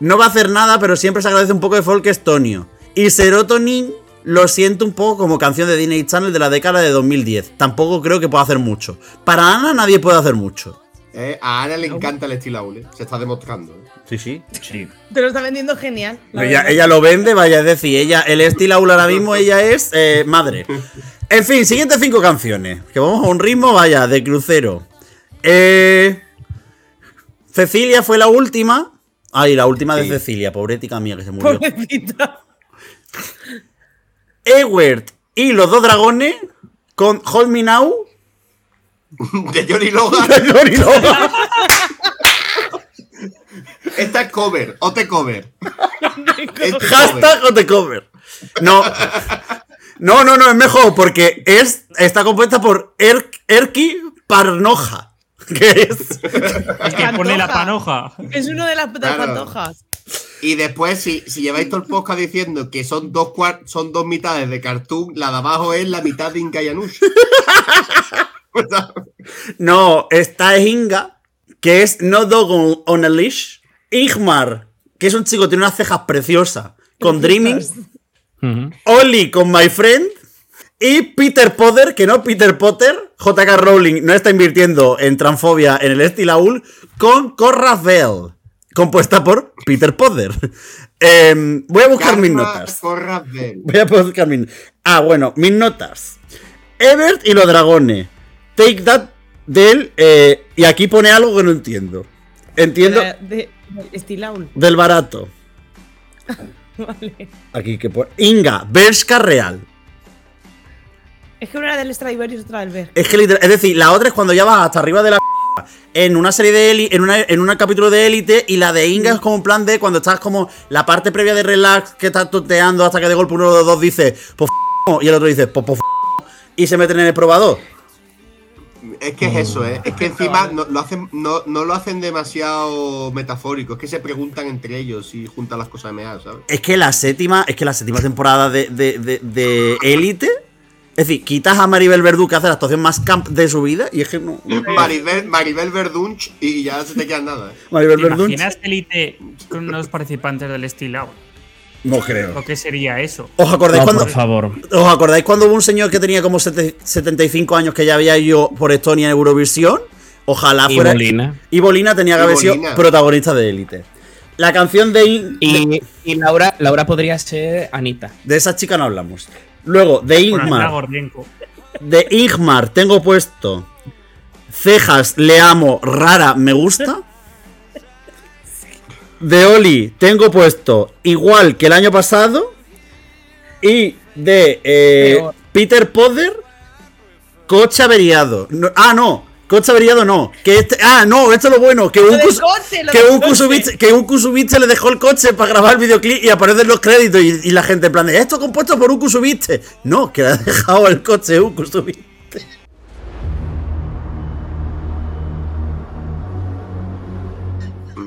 No va a hacer nada, pero siempre se agradece un poco de folk estonio. Y Serotonin lo siento un poco como canción de Disney Channel de la década de 2010. Tampoco creo que pueda hacer mucho. Para Ana nadie puede hacer mucho. Eh, a Ana le encanta el estilo Aule, se está demostrando. ¿eh? Sí, sí. Sí. Te lo está vendiendo genial. la Ella, lo vende, vaya, es decir, ella, el estilo aula ahora mismo, ella es eh, madre. En fin, siguientes cinco canciones. Que vamos a un ritmo, vaya, de crucero. Eh, Cecilia fue la última. Ay, la última de. Cecilia, pobretica mía que se murió. Pobrecita. Ewert y los dos dragones con Hold Me Now. De Johnny Logan. de Johnny Logan. Esta es cover, o te cover. Este. Hashtag o te cover. No. No, no, no, es mejor porque es, está compuesta por er, Erki Parnoja. Que es. El que pone la panoja. Es uno de las, de las Claro. pantojas. Y después, si, si lleváis todo el podcast diciendo que son dos son dos mitades de cartoon, la de abajo es la mitad de Inca y Anush. No, esta es Inga, que es No Dog on, on a Leash. Igmar, que es un chico que tiene unas cejas preciosas, con Dreaming. Oli con My Friend. Y Peter Potter, que no Peter Potter. JK Rowling no está invirtiendo en transfobia en el Estilaul. Con Corra Bell. Compuesta por Peter Potter. Em, voy a buscar mis notas. Voy a buscar mis Ah, bueno, mis notas. Ebert y los dragones. Take that del. eh, y aquí pone algo que no entiendo. Entiendo. De, de-. Del barato. Vale. Aquí que pone. Inga, Bershka Real. Es que una era del Stradivarius y otra del Ver. Es que literal- es decir, la otra es cuando ya vas hasta arriba de la en una serie de élite, en, una, en un capítulo de élite, y la de Inga es como un plan de cuando estás como la parte previa de relax que estás toteando hasta que de golpe uno de los dos dice, pues f- y el otro dice, pues, pues f- y se meten en el probador. Es que es eso, ¿eh? Es que encima no lo, hacen, no, no lo hacen demasiado metafórico. Es que se preguntan entre ellos y juntan las cosas MA, ¿sabes? Es que la séptima, es que la séptima temporada de, de, de- de élite, es decir, quitas a Maribel Verdú que hace la actuación más camp de su vida, y es que no. Maribel, Maribel Verdunch y ya se te queda nada. ¿eh? Maribel ¿Te Verdú. imaginas élite con unos participantes del Estilao? No creo. ¿Lo que sería eso? ¿Os acordáis No, cuando.? por favor. ¿Os acordáis cuando hubo un señor que tenía como sete- 75 años que ya había ido por Estonia en Eurovisión? Ojalá Y fuera. Bolina. Y Bolina tenía que Y haber sido Bolina. protagonista de élite. La canción de, In- de, Y, y Laura, Laura podría ser Anita. de esa chica no hablamos. Luego, de Ingmar. De Ingmar tengo puesto. Cejas, le amo, rara, me gusta. De Oli tengo puesto igual que el año pasado. Y de eh. Peter Potter, coche averiado. No- ah, no, Coche averiado no. Que este, ah, no, esto es lo bueno. Que un, coche, que un que le dejó el coche para grabar el videoclip y aparecen los créditos y, y la gente en plan de esto compuesto por un Kusubitsu. No, que le ha dejado el coche un Kusubitsu.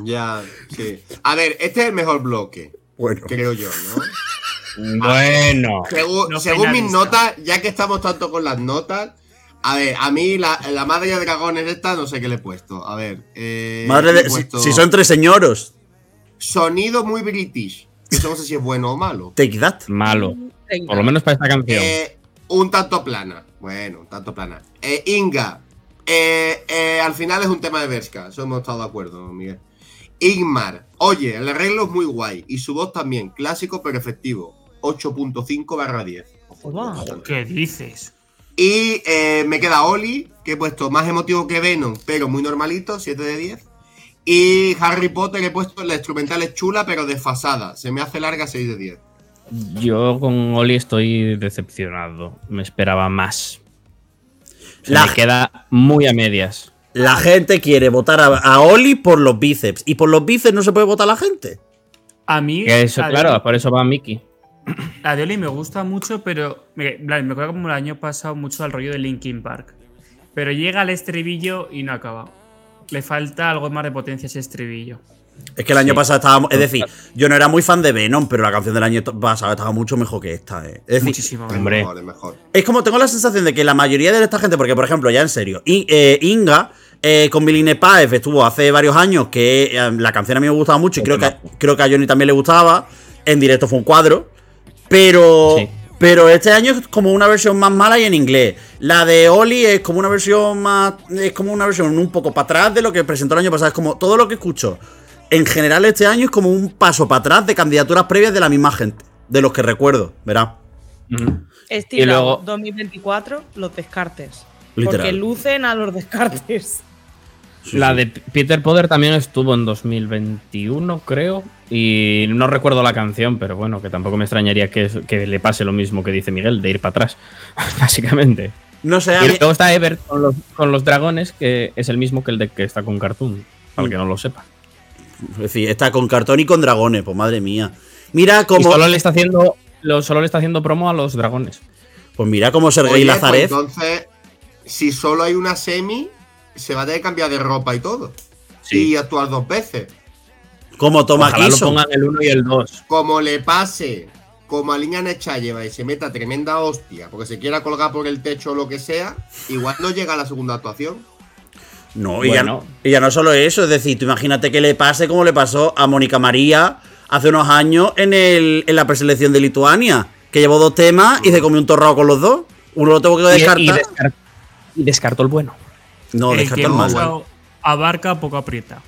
Ya, sí. A ver, este es el mejor bloque, Bueno. creo yo, ¿no? Bueno. Según, No según mis notas, ya que estamos tanto con las notas, a ver, a mí la, la madre de dragones esta no sé qué le he puesto. A ver, eh, Madre de. Si, puesto si son tres señoros. Sonido muy british. Eso no sé si es bueno o malo. Take that. Malo. Venga. Por lo menos para esta canción. Eh, un tanto plana. Bueno, un tanto plana. Eh, Inga. eh, eh, al final es un tema de Berska. Eso hemos estado de acuerdo, Miguel. Igmar. Oye, el arreglo es muy guay. Y su voz también. Clásico pero efectivo. 8.5 barra 10. Ojo. ¿Qué dices? Y eh, me queda Oli, que he puesto más emotivo que Venom, pero muy normalito, 7 de 10. Y Harry Potter he puesto la instrumental es chula, pero desfasada. Se me hace larga 6 de 10. Yo con Oli estoy decepcionado. Me esperaba más. Se La- me queda muy a medias. La gente quiere votar a, a Oli por los bíceps. Y por los bíceps no se puede votar a la gente. A mí. Que eso, de- claro, por eso va Mickey. La de Oli me gusta mucho, pero me, me acuerdo como el año pasado mucho al rollo de Linkin Park. Pero llega al estribillo y no acaba. Le falta algo más de potencia a ese estribillo. Es que el año Sí. pasado estábamos. Es decir, yo no era muy fan de Venom, pero la canción del año pasado estaba mucho mejor que esta. eh. Es decir, Muchísimo. Hombre. mejor, es mejor. es como tengo la sensación de que la mayoría de esta gente, porque por ejemplo, ya en serio, eh, Inga eh, con Miline Paez estuvo hace varios años que eh, la canción a mí me gustaba mucho y creo que, creo que a Johnny también le gustaba. En directo fue un cuadro. Pero. Sí. Pero este año es como una versión más mala y en inglés. La de Oli es como una versión más. Es como una versión un poco para atrás de lo que presentó el año pasado. Es como todo lo que escucho. En general, este año es como un paso para atrás de candidaturas previas de la misma gente. De los que recuerdo, verá. Ujú. Estilo Y luego- 2024, los descartes. Literal. Porque lucen a los descartes. Sí, la sí. de Peter Potter también estuvo en 2021, creo. Y no recuerdo la canción, pero bueno, que tampoco me extrañaría que, le pase lo mismo que dice Miguel, de ir para atrás, básicamente. No sé, Y mí- luego está Ever con los, con los dragones, que es el mismo que el de que está con Cartoon, para el que no lo sepa. es decir, está con cartón y con dragones, pues madre mía. Mira Y cómo. solo le está haciendo, lo- solo le está haciendo promo a los dragones. Pues mira cómo Sergei pues Lazarev. entonces, si solo hay una semi, se va a tener que cambiar de ropa y todo. Sí. Y actuar dos veces. Como toma Ojalá lo pongan el 1 y el 2. Como le pase, como a Línea Nechayeva y se meta tremenda hostia, porque se quiera colgar por el techo o lo que sea, igual no llega a la segunda actuación. No, y, ya, Bueno. y ya no solo eso, es decir, tú imagínate que le pase como le pasó a Mónica María hace unos años en, el, en la preselección de Lituania, que llevó dos temas y se comió un torrado con los dos. Uno lo tengo que descartar. y y descartó el bueno. no, el descartó que el malo. abarca, poco aprieta.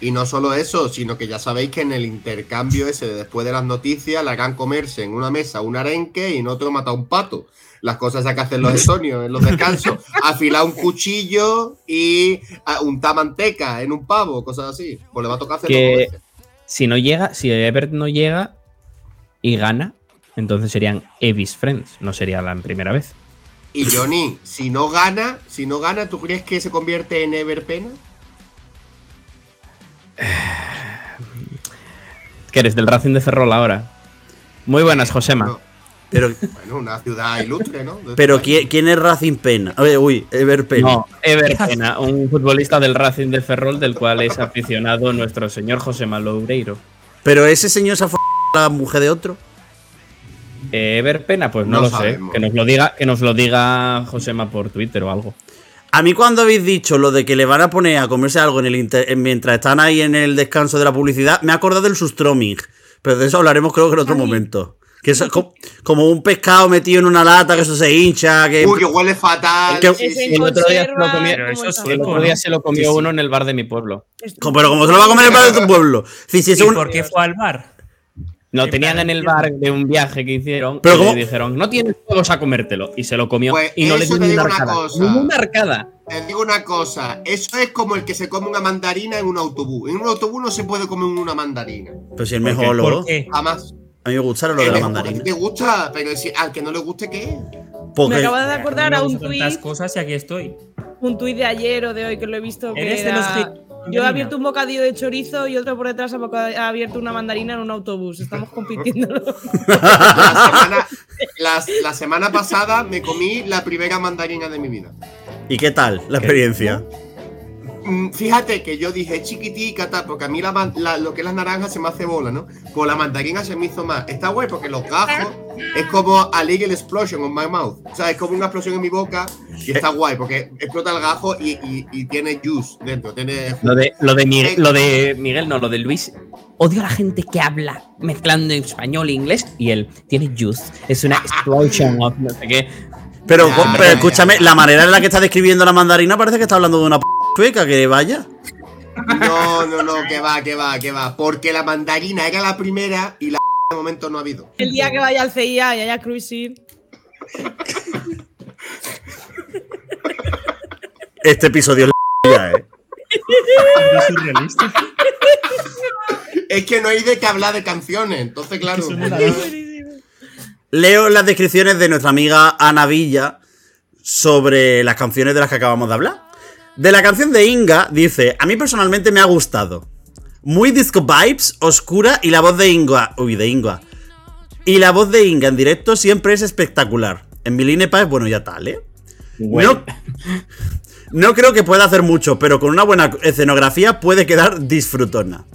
Y no solo eso, sino que ya sabéis que en el intercambio ese de después de las noticias le harán comerse en una mesa un arenque y en otro mata un pato. Las cosas que hacen los estonios en los descansos. Afilar un cuchillo y ah, untar manteca en un pavo, cosas así. Pues le va a tocar hacerlo Que-. Si no llega, si Ebert no llega y gana, entonces serían Evis Friends, no sería la primera vez. Y Johnny, si no gana, si no gana, ¿tú crees que se convierte en Everpena? Que eres del Racing de Ferrol ahora. Muy buenas, Josema. No. Pero, Bueno, una ciudad ilustre, ¿no? Pero ¿quién, quién es Racing Pena? A ver, uy, Ever Pena. No, Ever Pena, un futbolista del Racing de Ferrol, del cual es aficionado nuestro señor Josema Loureiro. Pero ese señor se ha f a la mujer de otro. Eh, Ever Pena, pues no, No lo sabemos. sé. Que nos lo diga, que nos lo diga Josema por Twitter o algo. A mí cuando habéis dicho lo de que le van a poner a comerse algo en el inter- en- mientras están ahí en el descanso de la publicidad, me he acordado del sustroming. Pero de eso hablaremos creo que en otro momento. Que es co- como, un pescado metido en una lata, que eso se hincha, que... Uy, que huele fatal. Que- sí, Ese sí. El otro día se lo comió- uno en el bar de mi pueblo. Pero como se lo va a comer el padre de tu pueblo. Si, si es ¿Y un- por qué fue al bar? Lo tenían en el bar de un viaje que hicieron Pero y ¿cómo? le dijeron, no tienes huevos a comértelo. Y se lo comió Pues y no le dio ni una arcada. cosa. Ni una arcada. Te digo una cosa, eso es como el que se come una mandarina en un autobús. En un autobús no se puede comer una mandarina. Pues si el mejor ¿Por lo. qué? Jamás. A mí me gustaron lo de la a mandarina. te gusta, pero si, al que no le guste, ¿qué? Porque Me acabo de acordar a Me un tuit, cosas y aquí estoy. un tuit de ayer o de hoy que lo he visto que Eres de los era, que- Yo he abierto un bocadillo de chorizo y otro por detrás ha abierto una mandarina en un autobús. Estamos compitiendo. La semana, las- la semana pasada me comí la primera mandarina de mi vida. ¿Y qué tal la experiencia? Fíjate que yo dije chiquitica, tal, porque a mí la lo que es las naranjas se me hace bola, ¿no? Pues la mandarina se me hizo más. Está guay porque los gajos es como a little explosion on my mouth. O sea, es como una explosión en mi boca y está guay porque explota el gajo y, y- y tiene juice dentro. Tiene Lo de, lo, de Miguel, Eh, lo de Miguel, no, lo de Luis. Odio a la gente que habla mezclando español e inglés y él tiene juice. Es una explosion of no sé qué. Pero, Ya, pero ya, escúchame, ya. la manera en la que está describiendo la mandarina parece que está hablando de una p sueca, que vaya. No, no, no, que va, que va, que va. Porque la mandarina era la primera y la de momento no ha habido. El día que vaya al CIA y haya cruising. Este episodio es la eh. Es surrealista. Es que no hay de qué hablar de canciones, entonces claro. Leo las descripciones de nuestra amiga Ana Villa sobre las canciones de las que acabamos de hablar. De la canción de Inga, dice: A mí personalmente me ha gustado. Muy disco vibes, oscura y la voz de Inga. Uy, de Inga. Y la voz de Inga en directo siempre es espectacular. En Milinepa es bueno ya tal, ¿eh? No, no creo que pueda hacer mucho, pero con una buena escenografía puede quedar disfrutona.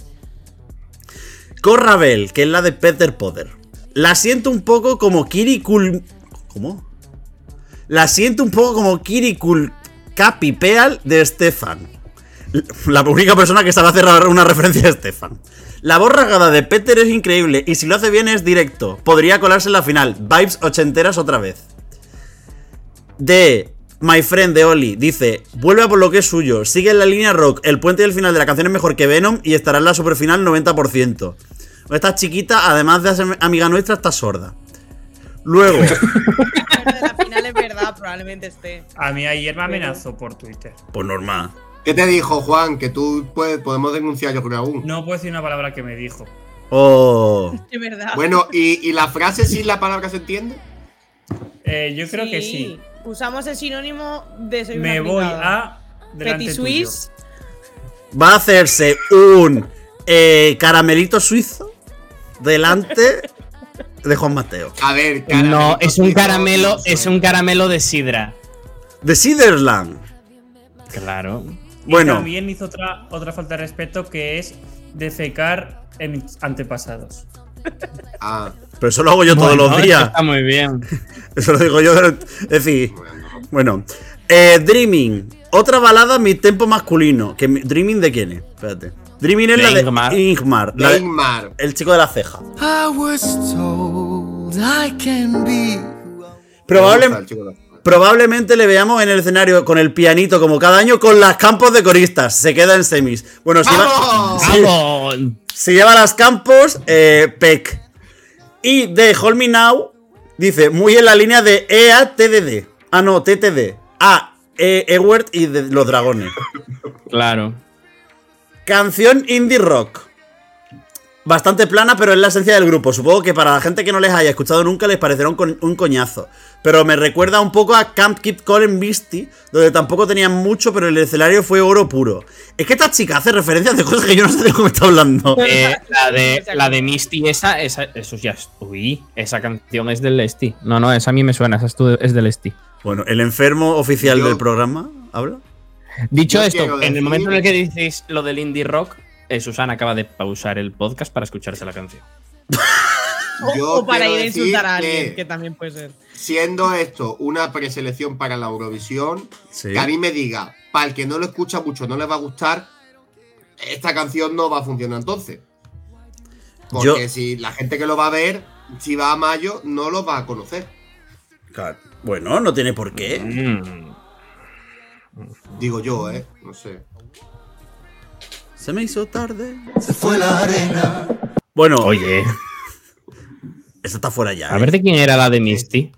Corrabel, que es la de Peter Potter. La siento un poco como Kirikul. ¿Cómo? La siento un poco como Kirikul Capi Peal de Stefan. La única persona que sabe hacer una referencia a Stefan. La voz rasgada de Peter es increíble y si lo hace bien es directo. Podría colarse en la final. Vibes ochenteras otra vez. De My Friend de Oli dice: Vuelve a por lo que es suyo. Sigue en la línea rock. El puente del final de la canción es mejor que Venom y estará en la superfinal 90%. Esta chiquita, además de amiga nuestra, está sorda. Luego, probablemente esté. A mí ayer me amenazó por Twitter. pues normal. ¿Qué te dijo Juan? Que tú puedes, podemos denunciar, yo creo aún. No puedo decir una palabra que me dijo. Oh. Es verdad. Bueno, ¿y, y la frase sin la palabra se entiende? Eh, yo creo que sí. Usamos el sinónimo de soy Me una voy a. Petit. Suisse. Va a hacerse un eh, caramelito suizo delante de Juan Mateo. A ver, No, es un caramelo, no es un caramelo de sidra. De Siderland. Claro. Y Bueno. también hizo otra, otra falta de respeto que es defecar en mis antepasados. Ah, Pero eso lo hago yo todos Bueno, los eso días. Está muy bien. Eso lo digo yo. Es decir, bueno. bueno. Eh, Dreaming. Otra balada mi tempo masculino. Que mi- ¿Dreaming de quién es? Espérate. Dreaming es la de Ingmar. Ingmar. la de- el chico de la ceja. I was told I can be. Probable- Me gusta el chico de la- probablemente le veamos en el escenario con el pianito como cada año con las campos de coristas. Se queda en semis. Bueno, si lleva, ¡Vamos! si- ¡Vamos! si lleva las campos, eh, Peck. Y de Hold Me Now dice, muy en la línea de EATDD. Ah, no, TTD. Ah, e Ewert y de los dragones. Claro. Canción indie rock. Bastante plana, pero es la esencia del grupo. Supongo que para la gente que no les haya escuchado nunca les parecerá un, co- un coñazo. Pero me recuerda un poco a Camp Keep Calling Misty, donde tampoco tenían mucho, pero el escenario fue oro puro. Es que esta chica hace referencias de cosas que yo no sé de cómo está hablando. Eh, la, de, la de Misty, esa, esa, eso ya es. Uy, esa canción es del Esti. No, no, esa a mí me suena, esa es, tu- es del Esti. Bueno, el enfermo oficial Yo- del programa habla. Dicho Yo esto, en el momento en el que dices lo del indie rock, eh, Susana acaba de pausar el podcast para escucharse la canción. O, Yo o para ir a insultar a que- alguien, que también puede ser. Siendo esto una preselección para la Eurovisión, Sí. que a mí me diga, para el que no lo escucha mucho no le va a gustar, esta canción no va a funcionar entonces. Porque Yo- si la gente que lo va a ver, si va a mayo, no lo va a conocer. Claro. Bueno, no tiene por qué. Mm. Digo yo, ¿eh? No sé. Se me hizo tarde. Se fue la arena. Bueno, Oye, esta está fuera ya. a ¿eh? ver de quién era la de Misty.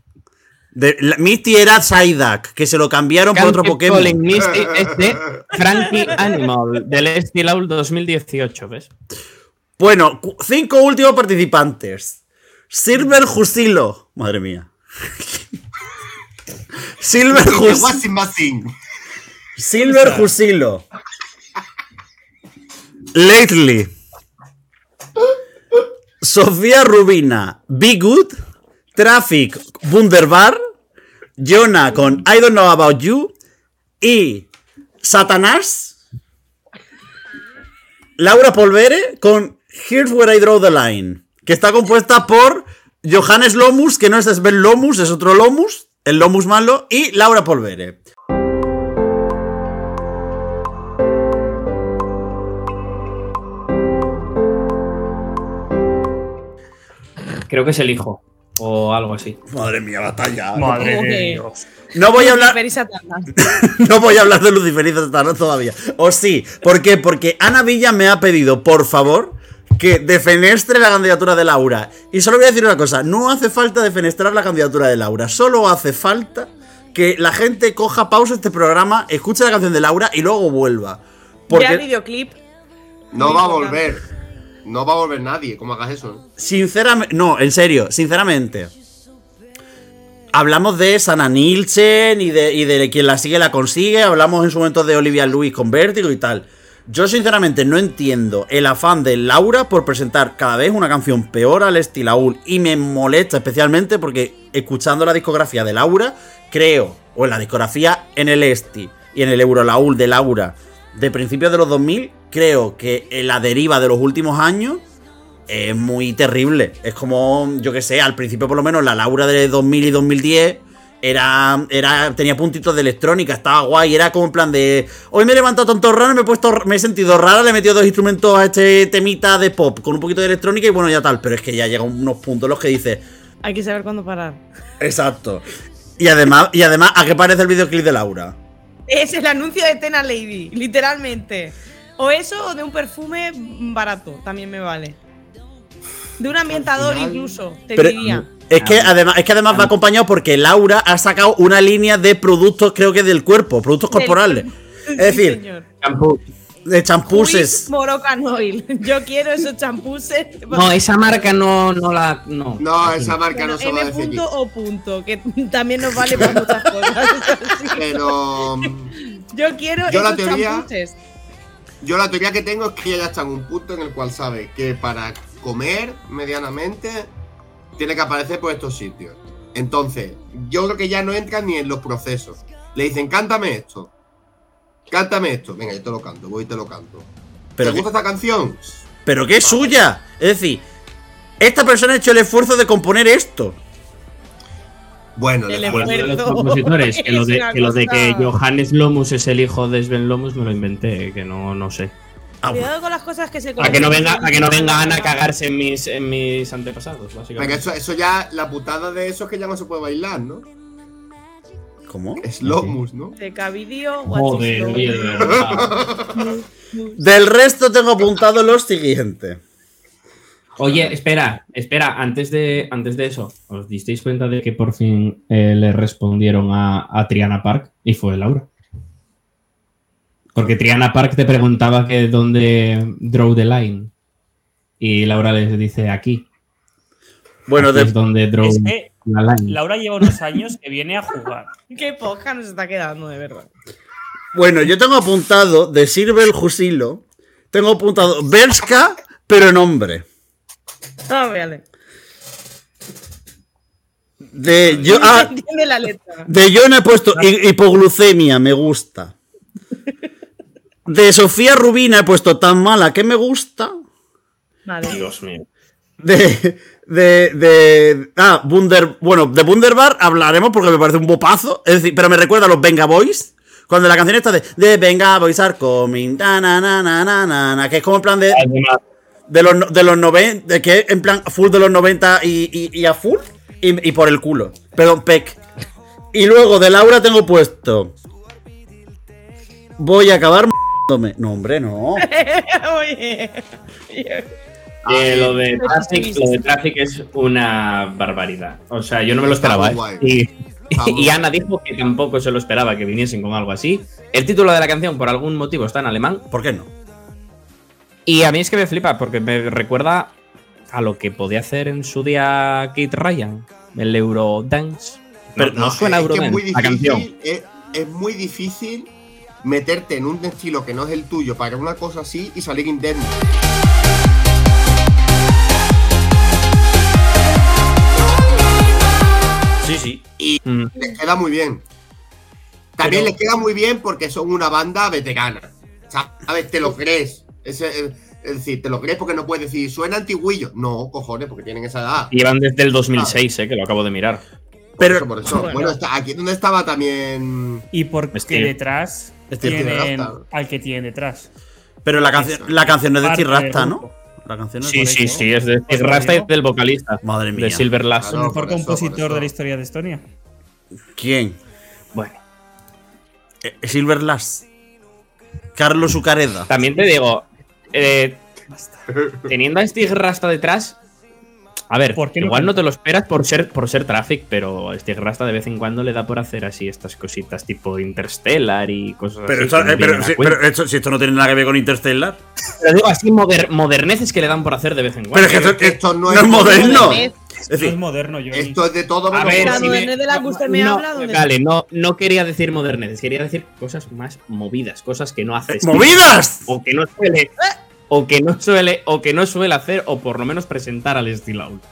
De- la- Misty era Psyduck, que se lo cambiaron por otro Pokémon. Calling Misty es de Frankie Animal, del Esti Laul 2018, ¿ves? Bueno, cinco últimos participantes. Silver Jusilo. Madre mía. Silver, machine. Silver Husilo. Lately. Sofía Rubina, Be Good. Traffic, Wunderbar. Jonah con I Don't Know About You. Y Satanás. Laura Polvere con Here's Where I Draw the Line. Que está compuesta por Johannes Lomus, que no es Sven Lomus, es otro Lomus, el Lomus malo, y Laura Polvere. Creo que es el hijo. O algo así. Madre mía, batalla. Madre de Dios. No voy a hablar. Lucifer y Satanás. No voy a hablar de Lucifer y Satanás todavía. O sí. ¿Por qué? Porque Ana Villa me ha pedido, por favor, que defenestre la candidatura de Laura. Y solo voy a decir una cosa: no hace falta defenestrar la candidatura de Laura. Solo hace falta que la gente coja pausa este programa, escuche la canción de Laura y luego vuelva. Ya el Porque, videoclip. No va a volver. No va a volver nadie, como hagas eso. sinceramente. No, en serio, sinceramente. Hablamos de Sana Nielsen y de, y de quien la sigue la consigue. Hablamos en su momento de Olivia Lewis con Vértigo y tal. Yo sinceramente no entiendo el afán de Laura por presentar cada vez una canción peor al estilo Aul. Y me molesta especialmente porque escuchando la discografía de Laura, creo, o en la discografía en el Esti y en el Eurolaul de Laura de principios de los 2000, creo que en la deriva de los últimos años es muy terrible. Es como, yo que sé, al principio por lo menos la Laura de 2000 y 2010 era, era tenía puntitos de electrónica, estaba guay, era como en plan de, hoy me he levantado tanto raro, me he puesto, me he sentido rara, le he metido dos instrumentos a este temita de pop con un poquito de electrónica y bueno, ya tal, pero es que ya llegan unos puntos en los que dice, Hay que saber cuándo parar. exacto. Y además, y además, ¿a qué parece el videoclip de Laura? Es el anuncio de Tena Lady, literalmente. O eso o de un perfume barato, también me vale. De un ambientador final- incluso, te Pero diría. es que además, es que además va acompañado porque Laura ha sacado una línea de productos, creo que del cuerpo, productos Del- corporales. Sí, Es decir. Champú. de champuses. Quiz Moroccan Oil. Yo quiero esos champuses. No, esa marca no, no la. No, No, esa marca Bueno, no se va a decir. punto o punto, que también nos vale para muchas cosas. Pero Yo quiero Yo la esos teoría- champuses. Yo la teoría que tengo es que ella ya está en un punto en el cual sabe que para comer medianamente tiene que aparecer por estos sitios. Entonces, yo creo que ya no entran ni en los procesos. Le dicen, cántame esto. Cántame esto. Venga, yo te lo canto, voy y te lo canto. Pero ¿Te que, gusta esta canción? pero que es suya. Es decir, esta persona ha hecho el esfuerzo de componer esto. Bueno, El de los compositores, que lo, de, que lo de que Johannes Lomus es el hijo de Sven Lomus me lo inventé, que no, no sé. Ah, bueno. Cuidado con las cosas que se Para que no venga, conocen. para que no venga Ana a cagarse en mis, en mis antepasados, Venga, básicamente. eso, eso ya, la putada de eso es que ya no se puede bailar, ¿no? ¿Cómo? Es Lomus, ¿no? De Cavidio, Joder, verdad. Del resto tengo apuntado lo siguiente. Oye, espera, espera, antes de, antes de eso, ¿os disteis cuenta de que por fin eh, le respondieron a, a Triana Park y fue Laura? Porque Triana Park te preguntaba que dónde draw the line y Laura les dice aquí. Bueno, Aquí de- es donde draw Es que la line. Laura lleva unos años que viene a jugar. Qué poca nos está quedando, de verdad. bueno, yo tengo apuntado de Silver Jusilo. Tengo apuntado Berska, pero en hombre. Ah. De yo, ah, Entiende la letra. de John he puesto hi- hipoglucemia, me gusta. De Sofía Rubina he puesto tan mala que me gusta. Vale. Dios mío. De. De. de ah, Wunder. Bueno, de Wunderbar hablaremos porque me parece un bopazo. Es decir, pero me recuerda a los Venga Boys. Cuando la canción está de. De Venga Boys are coming. na, na, na, na, na, na, que es como en plan de. Además, De los, de los 90. De que en plan full de los 90 y, y, y a full. Y, y por el culo. Perdón, Peck. Y luego de Laura tengo puesto. Voy a acabar. m***ándome. No, hombre, no. Oye. eh, lo, de Traffic, lo de Traffic es una barbaridad. O sea, yo no me lo esperaba. ¿eh? Y, y Ana dijo que tampoco se lo esperaba que viniesen con algo así. El título de la canción, por algún motivo, está en alemán. ¿Por qué no? Y a mí es que me flipa, porque me recuerda a lo que podía hacer en su día Kate Ryan, el Eurodance. Pero no, suena es que es Eurodance, la canción. es, es muy difícil meterte en un estilo que no es el tuyo para una cosa así y salir indemne. Sí, sí. Y Mm. les queda muy bien. También Pero- les queda muy bien porque son una banda veterana. ¿Sabes? Te lo crees. Es, es- es decir, te lo crees porque no puedes decir, suena antiguillo. No, cojones, porque tienen esa edad. Llevan desde el 2006, eh, que lo acabo de mirar. Por Pero- eso, por eso. Bueno. Bueno, está, aquí donde estaba también. Y porque Steve. detrás Steve tienen Rasta. al que tienen detrás. Pero la, canción la canción no es de Steve Rasta, ¿no? La canción es Sí, sí, eso. sí, es de Steve Rasta y del vocalista. Madre mía. De Silver Last. Claro. El mejor eso, compositor de la historia de Estonia. ¿Quién? Bueno, Eh, Silver Lass. Carlos Ucareda. también te digo, eh, teniendo a Steve Rasta detrás, a ver, ¿Por qué igual no te lo esperas por ser, por ser Traffic, pero a Steve Rasta de vez en cuando le da por hacer así estas cositas tipo Interstellar y cosas Pero, así. esto, eh, pero, pero esto, si esto no tiene nada que ver con Interstellar. Pero digo así, moder- moderneces que le dan por hacer de vez en cuando. Pero esto, es que esto no no es moderno. modernez. Es moderno, yo. Esto es de todo A menos si me- de la que usted me no, habla, ¿dónde Vale, no, no quería decir moderneces, quería decir cosas más movidas, cosas que no hace Steve. ¡Movidas! O que no suele. O que no suele. O que no suele hacer, o por lo menos presentar al estilo out.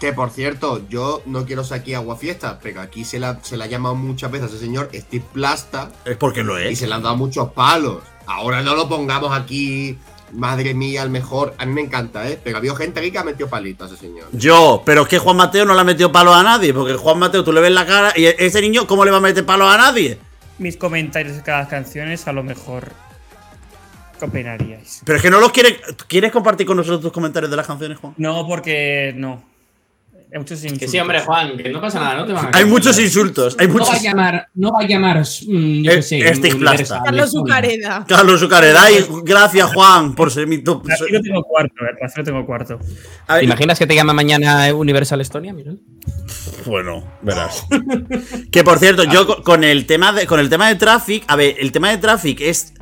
Que por cierto, yo no quiero ser aquí aguafiesta, pero aquí se la, se la ha llamado muchas veces a ese señor Steve Plasta Es porque lo y es. se le han dado muchos palos. Ahora no lo pongamos aquí, madre mía, el mejor. A mí me encanta, ¿eh? Pero había gente aquí que ha metido palitos a ese señor. Yo, pero es que Juan Mateo no le ha metido palos a nadie. Porque Juan Mateo, tú le ves la cara y ese niño, ¿cómo le va a meter palos a nadie? Mis comentarios de cada canción es a lo mejor. ¿Qué opinaríais? Pero es que no los quieres. ¿Quieres compartir con nosotros tus comentarios de las canciones, Juan? No, porque no. Hay muchos Que insultos. sí, hombre, Juan, que no pasa nada, no te van a Hay muchos insultos. Hay No va a llamar, no va a llamar, mm, yo Eh, qué sé. Carlos. Ucareda. Carlos Ucareda. Ay, gracias, Juan, por ser mi top. Lo tengo cuarto, eh. Así lo tengo cuarto. A ver, ¿Te imaginas que te llama mañana Universal Estonia, Miguel? Bueno, verás. que por cierto, yo co- con el tema de con el tema de Traffic, a ver, el tema de Traffic es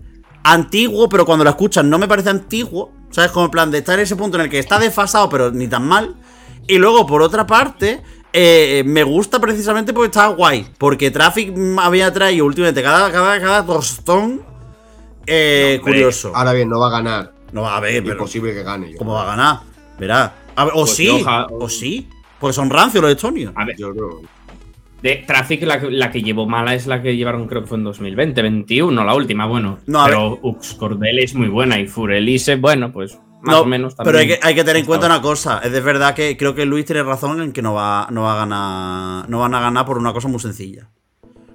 antiguo, pero cuando lo escuchas no me parece antiguo. ¿Sabes? Como en plan de estar en ese punto en el que está desfasado, pero ni tan mal. Y luego, por otra parte, eh, me gusta precisamente porque está guay. Porque Traffic había traído últimamente cada, cada, cada tostón eh, curioso. Ahora bien, no va a ganar. No va a ver, pero. Imposible que gane. Yo, ¿Cómo va a ganar? Verá. A ver, o Pues sí, o sí. Porque son rancios los estonios. A ver, yo creo. De Traffic la, que- la que llevó mala es la que llevaron, creo que fue en 2020, 21, la última, bueno. No, pero Ux Cordel es muy buena y Furelise, bueno, pues más No, o menos Pero hay que, también hay que tener en cuenta una cosa. Es de verdad que creo que Luis tiene razón en que no va, no va a ganar. No van a ganar por una cosa muy sencilla.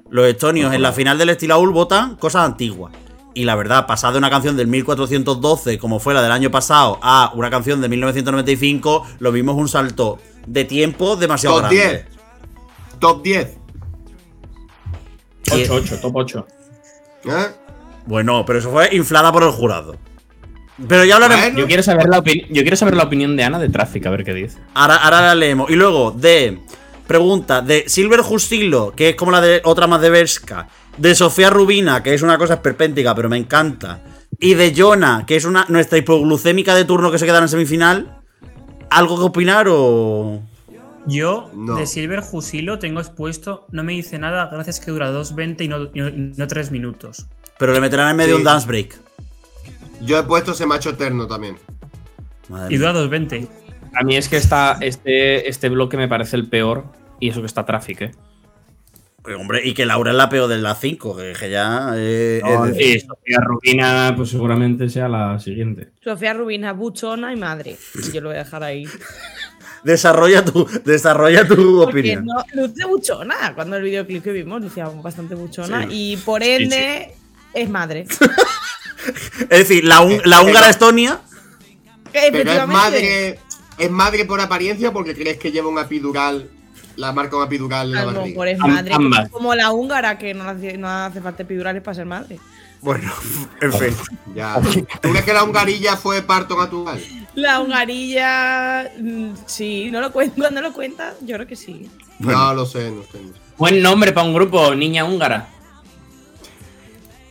Los estonios en la final del Estilaul votan cosas antiguas. Y la verdad, pasar de una canción del 1412, como fue la del año pasado, a una canción de 1995, lo mismo es un salto de tiempo demasiado Top grande. 10. Top 10. 8, 8, top 8. ¿eh? Bueno, pero eso fue inflada por el jurado. Pero ya hablaremos. Bueno. Yo quiero saber la opini- yo quiero saber la opinión de Ana de Traffic, a ver qué dice. Ahora, ahora la leemos. Y luego de. Pregunta de Silver Justilo, que es como la de otra más de Berska. De Sofía Rubina, que es una cosa esperpéntica, pero me encanta. Y de Jonah, que es una nuestra hipoglucémica de turno que se queda en semifinal. ¿Algo que opinar o.? Yo, No. de Silver Jusilo, tengo expuesto. No me dice nada, gracias que dura 2.20 y no, y no 3 minutos. Pero le meterán en medio Sí. un dance break. Yo he puesto ese macho eterno también. Madre Y dura 2.20. A mí es que está, este, este bloque me parece el peor y eso que está Traffic, ¿eh? Oye, Hombre, y que Laura es la peor de las 5, que, ya. eh, No, es decir- y Sofía Rubina, pues seguramente sea la siguiente. Sofía Rubina, buchona y madre. Yo lo voy a dejar ahí. Desarrolla tu, desarrolla tu Porque opinión. no, luce buchona. Cuando el videoclip que vimos lucía bastante buchona. Sí. Y por ende, es madre. Es decir, la, hun- la húngara Estonia. Que Pero es madre. ¿Es madre por apariencia porque crees que lleva un epidural? La marca un epidural en A la lo barriga. mejor es Am- madre. ambas. Como la húngara, que no hace, no hace falta epidurales para ser madre. Bueno, en fin. Ya. ¿Tú crees que la hungarilla fue parto natural? La hungarilla. mm, Sí, no lo cuento. Cuando lo cuentas, yo creo que sí. No lo sé, no sé. Buen nombre para un grupo, niña húngara.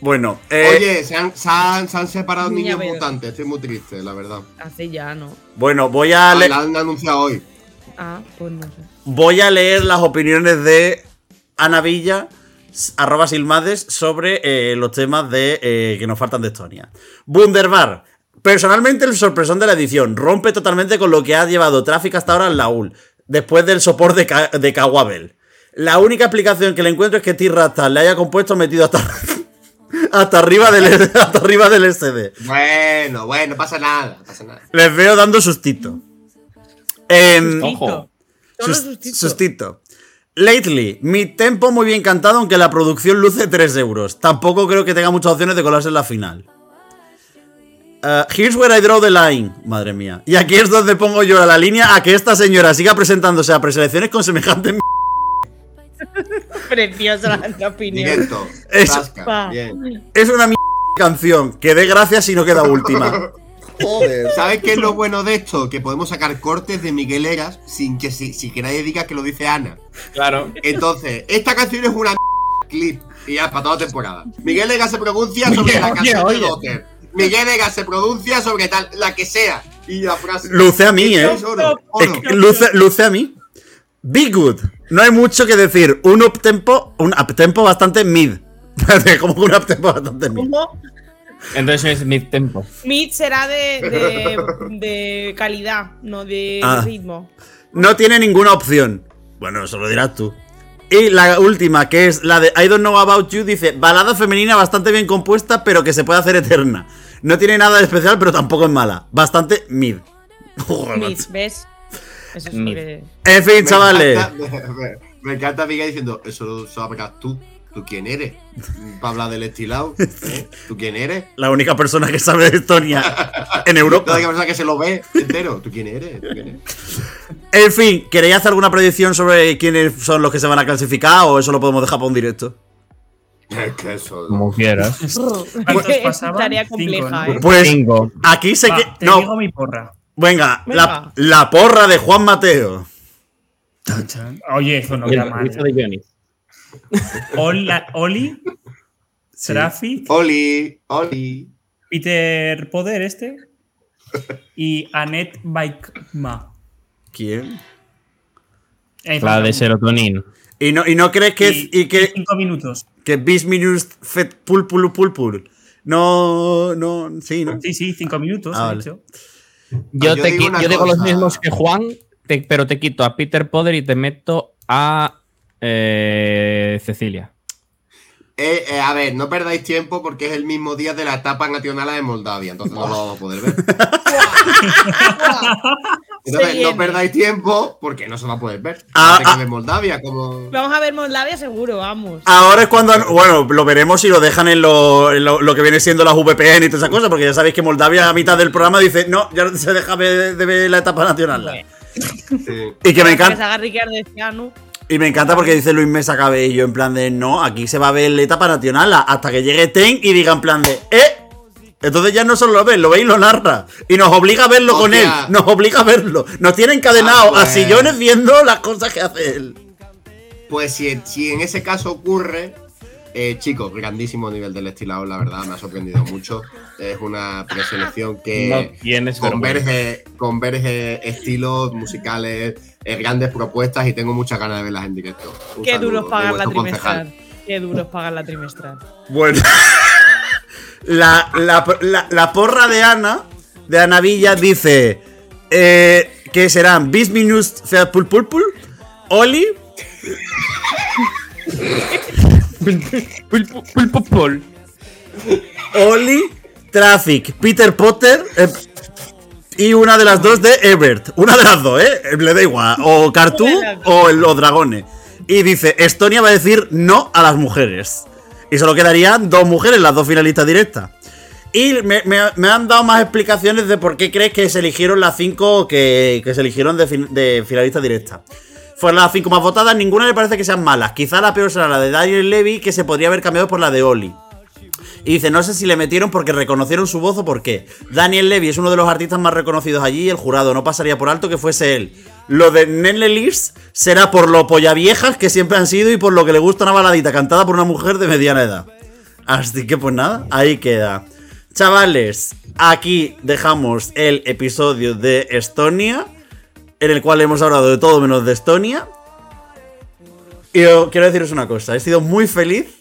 Bueno, eh, Oye, se han, se han- se han separado Niña niños mutantes. Estoy muy triste, la verdad. Hace ya, ¿no? bueno, voy a, Ah, le- la han anunciado hoy. Ah, pues no sé. voy a leer las opiniones de Ana Villa, arroba Silmades, sobre eh, los temas de eh, que nos faltan de Estonia. Wunderbar. Personalmente, el sorpresón de la edición rompe totalmente con lo que ha llevado Traffic hasta ahora en la UL, después del soporte de, Ka- de Kawabel. La única explicación que le encuentro es que T-Rastas le haya compuesto metido hasta, hasta, arriba del, hasta arriba del SD. Bueno, bueno, no pasa nada, pasa nada. Les veo dando sustito. Em, Ojo. Sustito. sustito. Lately, mi tempo muy bien cantado, aunque la producción luce 3 euros. Tampoco creo que tenga muchas opciones de colarse en la final. Uh, here's where I draw the line. Madre mía. Y aquí es donde pongo yo la línea a que esta señora siga presentándose a preselecciones con semejante m- Preciosa la opinión. Directo. Es- tasca, Pa. bien. Es una m canción. Que dé gracias si no queda última. Joder. ¿Sabes qué es lo bueno de esto? Que podemos sacar cortes de Miguel Eras sin que, si- sin que nadie diga que lo dice Ana. Claro. Entonces, esta canción es una clip y ya para toda temporada. Miguel Egas se pronuncia sobre Oye, la oye, canción oye. de Dotter. Miguel Egas se pronuncia sobre tal, la que sea. Y la frase. Luce a mí, ¿eh? es oro, Es oro. que luce, luce a mí. Be good. No hay mucho que decir. Un uptempo, un uptempo bastante mid. Como que un uptempo bastante mid. ¿Cómo? Entonces es mid tempo. Mid será de, de, de calidad, no de Ah. ritmo. No tiene ninguna opción. Bueno, eso lo dirás tú. Y la última, que es la de I Don't Know About You, dice, balada femenina bastante bien compuesta, pero que se puede hacer eterna. No tiene nada de especial, pero tampoco es mala. Bastante mid. Joder, Mid. ¿ves? Eso es Mid. En fin, Me chavales. encanta- me, me- me encanta Miguel diciendo, eso lo sabrás tú. ¿Tú quién eres? Para hablar del estilado. ¿eh? ¿Tú quién eres? La única persona que sabe de Estonia en La Europa. única persona que se lo ve entero. ¿Tú quién eres? ¿Tú quién eres? En fin, ¿queréis hacer alguna predicción sobre quiénes son los que se van a clasificar o eso lo podemos dejar para un directo? Es que eso. Como quieras. Tarea Cinco, compleja. ¿eh? Pues Bingo. aquí sé Va, que. te digo No, mi porra. venga, La, Venga. la porra de Juan Mateo. Oye, eso no queda mal. Johnny. Oli, Oli Traffic, Oli, Oli. Peter Poder este y Annette Baikma. ¿Quién? Eh, La de falta serotonin. ¿Y no, y no crees que, y, que, cinco minutos. que Bis Minus Fet Pul Pul Pul Pul? No, no, sí, ¿no? Sí, sí, cinco minutos. Ah, he vale. dicho. Yo, Ah, yo te digo yo digo los mismos que Juan, te- pero te quito a Peter Poder y te meto a eh, Cecilia. Eh, eh, a ver, no perdáis tiempo porque es el mismo día de la etapa nacional de Moldavia, entonces no lo vamos a poder ver. Entonces, no perdáis tiempo porque no se va a poder ver. Ah, que ah. ver Moldavia como. Vamos a ver Moldavia seguro, vamos. Ahora es cuando. Bueno, lo veremos si lo dejan en lo, en lo- lo que viene siendo las VPN y todas esas cosas, porque ya sabéis que Moldavia a mitad del programa dice: No, ya se deja ver- de ver la etapa nacional. Sí. Y que me Que encanta. se haga Ricardo Ciano. Y me encanta porque dice Luis Mesa Cabello en plan de no, aquí se va a ver la etapa nacional a- hasta que llegue Ten y diga en plan de ¡eh! Entonces ya no solo lo ves, lo ve y lo narra. Y nos obliga a verlo con él. Nos obliga a verlo. Nos tiene encadenados Ah, pues. a sillones viendo las cosas que hace él. Pues si, si en ese caso ocurre, eh, chicos, grandísimo nivel del estilado, la verdad, me ha sorprendido mucho. Es una preselección que No converge, converge estilos musicales, eh, grandes propuestas y tengo muchas ganas de verlas en directo. Un Qué saludo duro es de pagar la vuestro concejal. trimestral. Qué duro es pagar la trimestral. Bueno. la, la- la- la porra de Ana, de Ana Villa, dice eh, que serán Bis Minus Feat Pul Pul Pul, Oli, Pul- pul- pul- pul. Oli, Traffic, Peter Potter eh, y una de las dos de Ebert. Una de las dos, ¿eh? Le da igual. O Cartoon o los dragones. Y dice, Estonia va a decir no a las mujeres. Y solo quedarían dos mujeres, las dos finalistas directas. Y me, han dado más explicaciones de por qué crees que se eligieron las cinco que, se eligieron de, de finalistas directas. Fueron las cinco más votadas, ninguna le parece que sean malas. Quizá la peor será la de Daniel Levy, que se podría haber cambiado por la de Oli. Y dice, no sé si le metieron porque reconocieron su voz o por qué. Daniel Levy es uno de los artistas más reconocidos allí y el jurado no pasaría por alto que fuese él. Lo de Nelle Lears será por lo pollaviejas que siempre han sido y por lo que le gusta una baladita cantada por una mujer de mediana edad. Así que pues nada, ahí queda. Chavales, aquí dejamos el episodio de Estonia, en el cual hemos hablado de todo menos de Estonia. Y yo quiero deciros una cosa, he sido muy feliz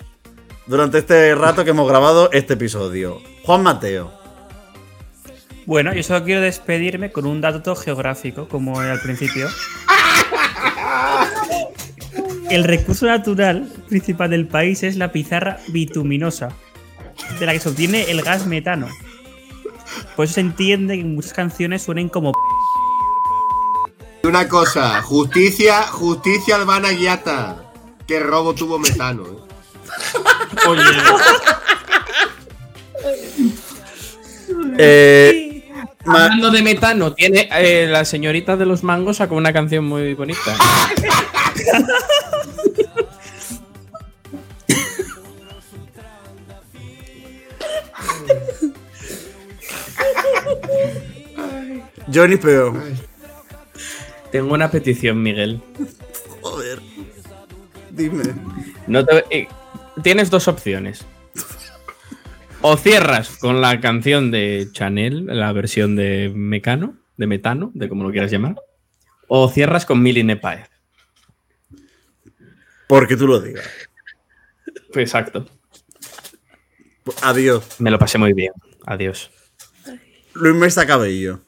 durante este rato que hemos grabado este episodio. Juan Mateo. Bueno, yo solo quiero despedirme con un dato geográfico, como al principio. El recurso natural principal del país es la pizarra bituminosa, de la que se obtiene el gas metano. Por eso se entiende que muchas canciones suenen como Y Una cosa, justicia, justicia Albana Guiata. Que robo tuvo metano. ¿eh? Oye. Eh, Hablando de metano, tiene eh, la señorita de los mangos sacó una canción muy bonita. Johnny Peo. Tengo una petición, Miguel. Joder. Dime. No te- eh, tienes dos opciones. O cierras con la canción de Chanel, la versión de Mecano, de Metano, de como lo quieras llamar. O cierras con Mili Nepaez. Porque tú lo digas. Pues exacto. Adiós. Me lo pasé muy bien. Adiós. Luis Mesa Cabello.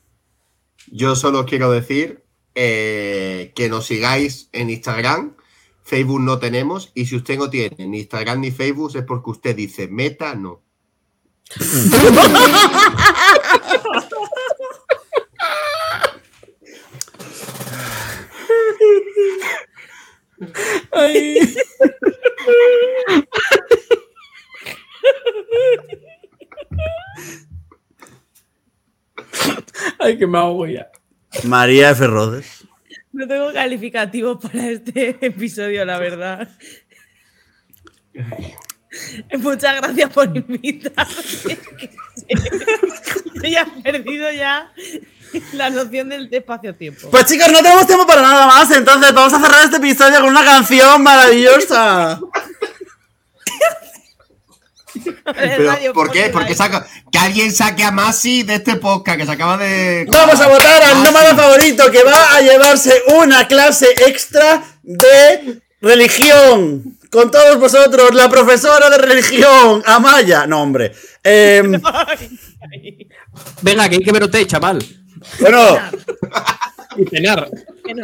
Yo solo quiero decir eh, que nos sigáis en Instagram. Facebook no tenemos. Y si usted no tiene ni Instagram ni Facebook es porque usted dice meta no. Ay, que me ahogo ya. María F. Rodes. No tengo calificativo para este episodio, la verdad. Muchas gracias por invitarme. Yo ya he perdido ya la noción del espacio-tiempo. Pues chicos, no tenemos tiempo para nada más, entonces vamos a cerrar este episodio con una canción maravillosa. Pero, ¿Por qué? Porque saca, que alguien saque a Masi de este podcast que se acaba de. Vamos a votar al nómada favorito que va a llevarse una clase extra de religión. Con todos vosotros, la profesora de religión, Amaya. No, hombre. Em, Venga, que hay que verote, chaval. bueno, Y cenar.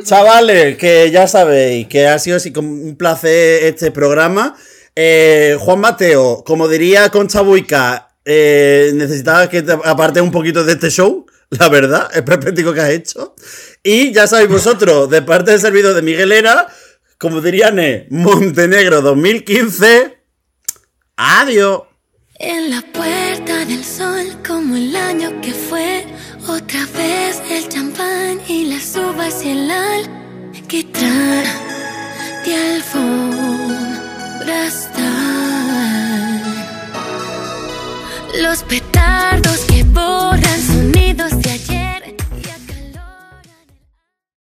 chavales, que ya sabéis que ha sido así como un placer este programa. Eh, Juan Mateo, como diría Concha Buica, eh, necesitaba que te aparte un poquito de este show, la verdad, el perpético que has hecho. Y ya sabéis vosotros, de parte del servidor de Miguel Era, como dirían, Montenegro 2015. Adiós. En la puerta del sol, como el año que fue, otra vez el champán y las uvas y el alquitrán de alfombra los petardos que borran sonidos de allí.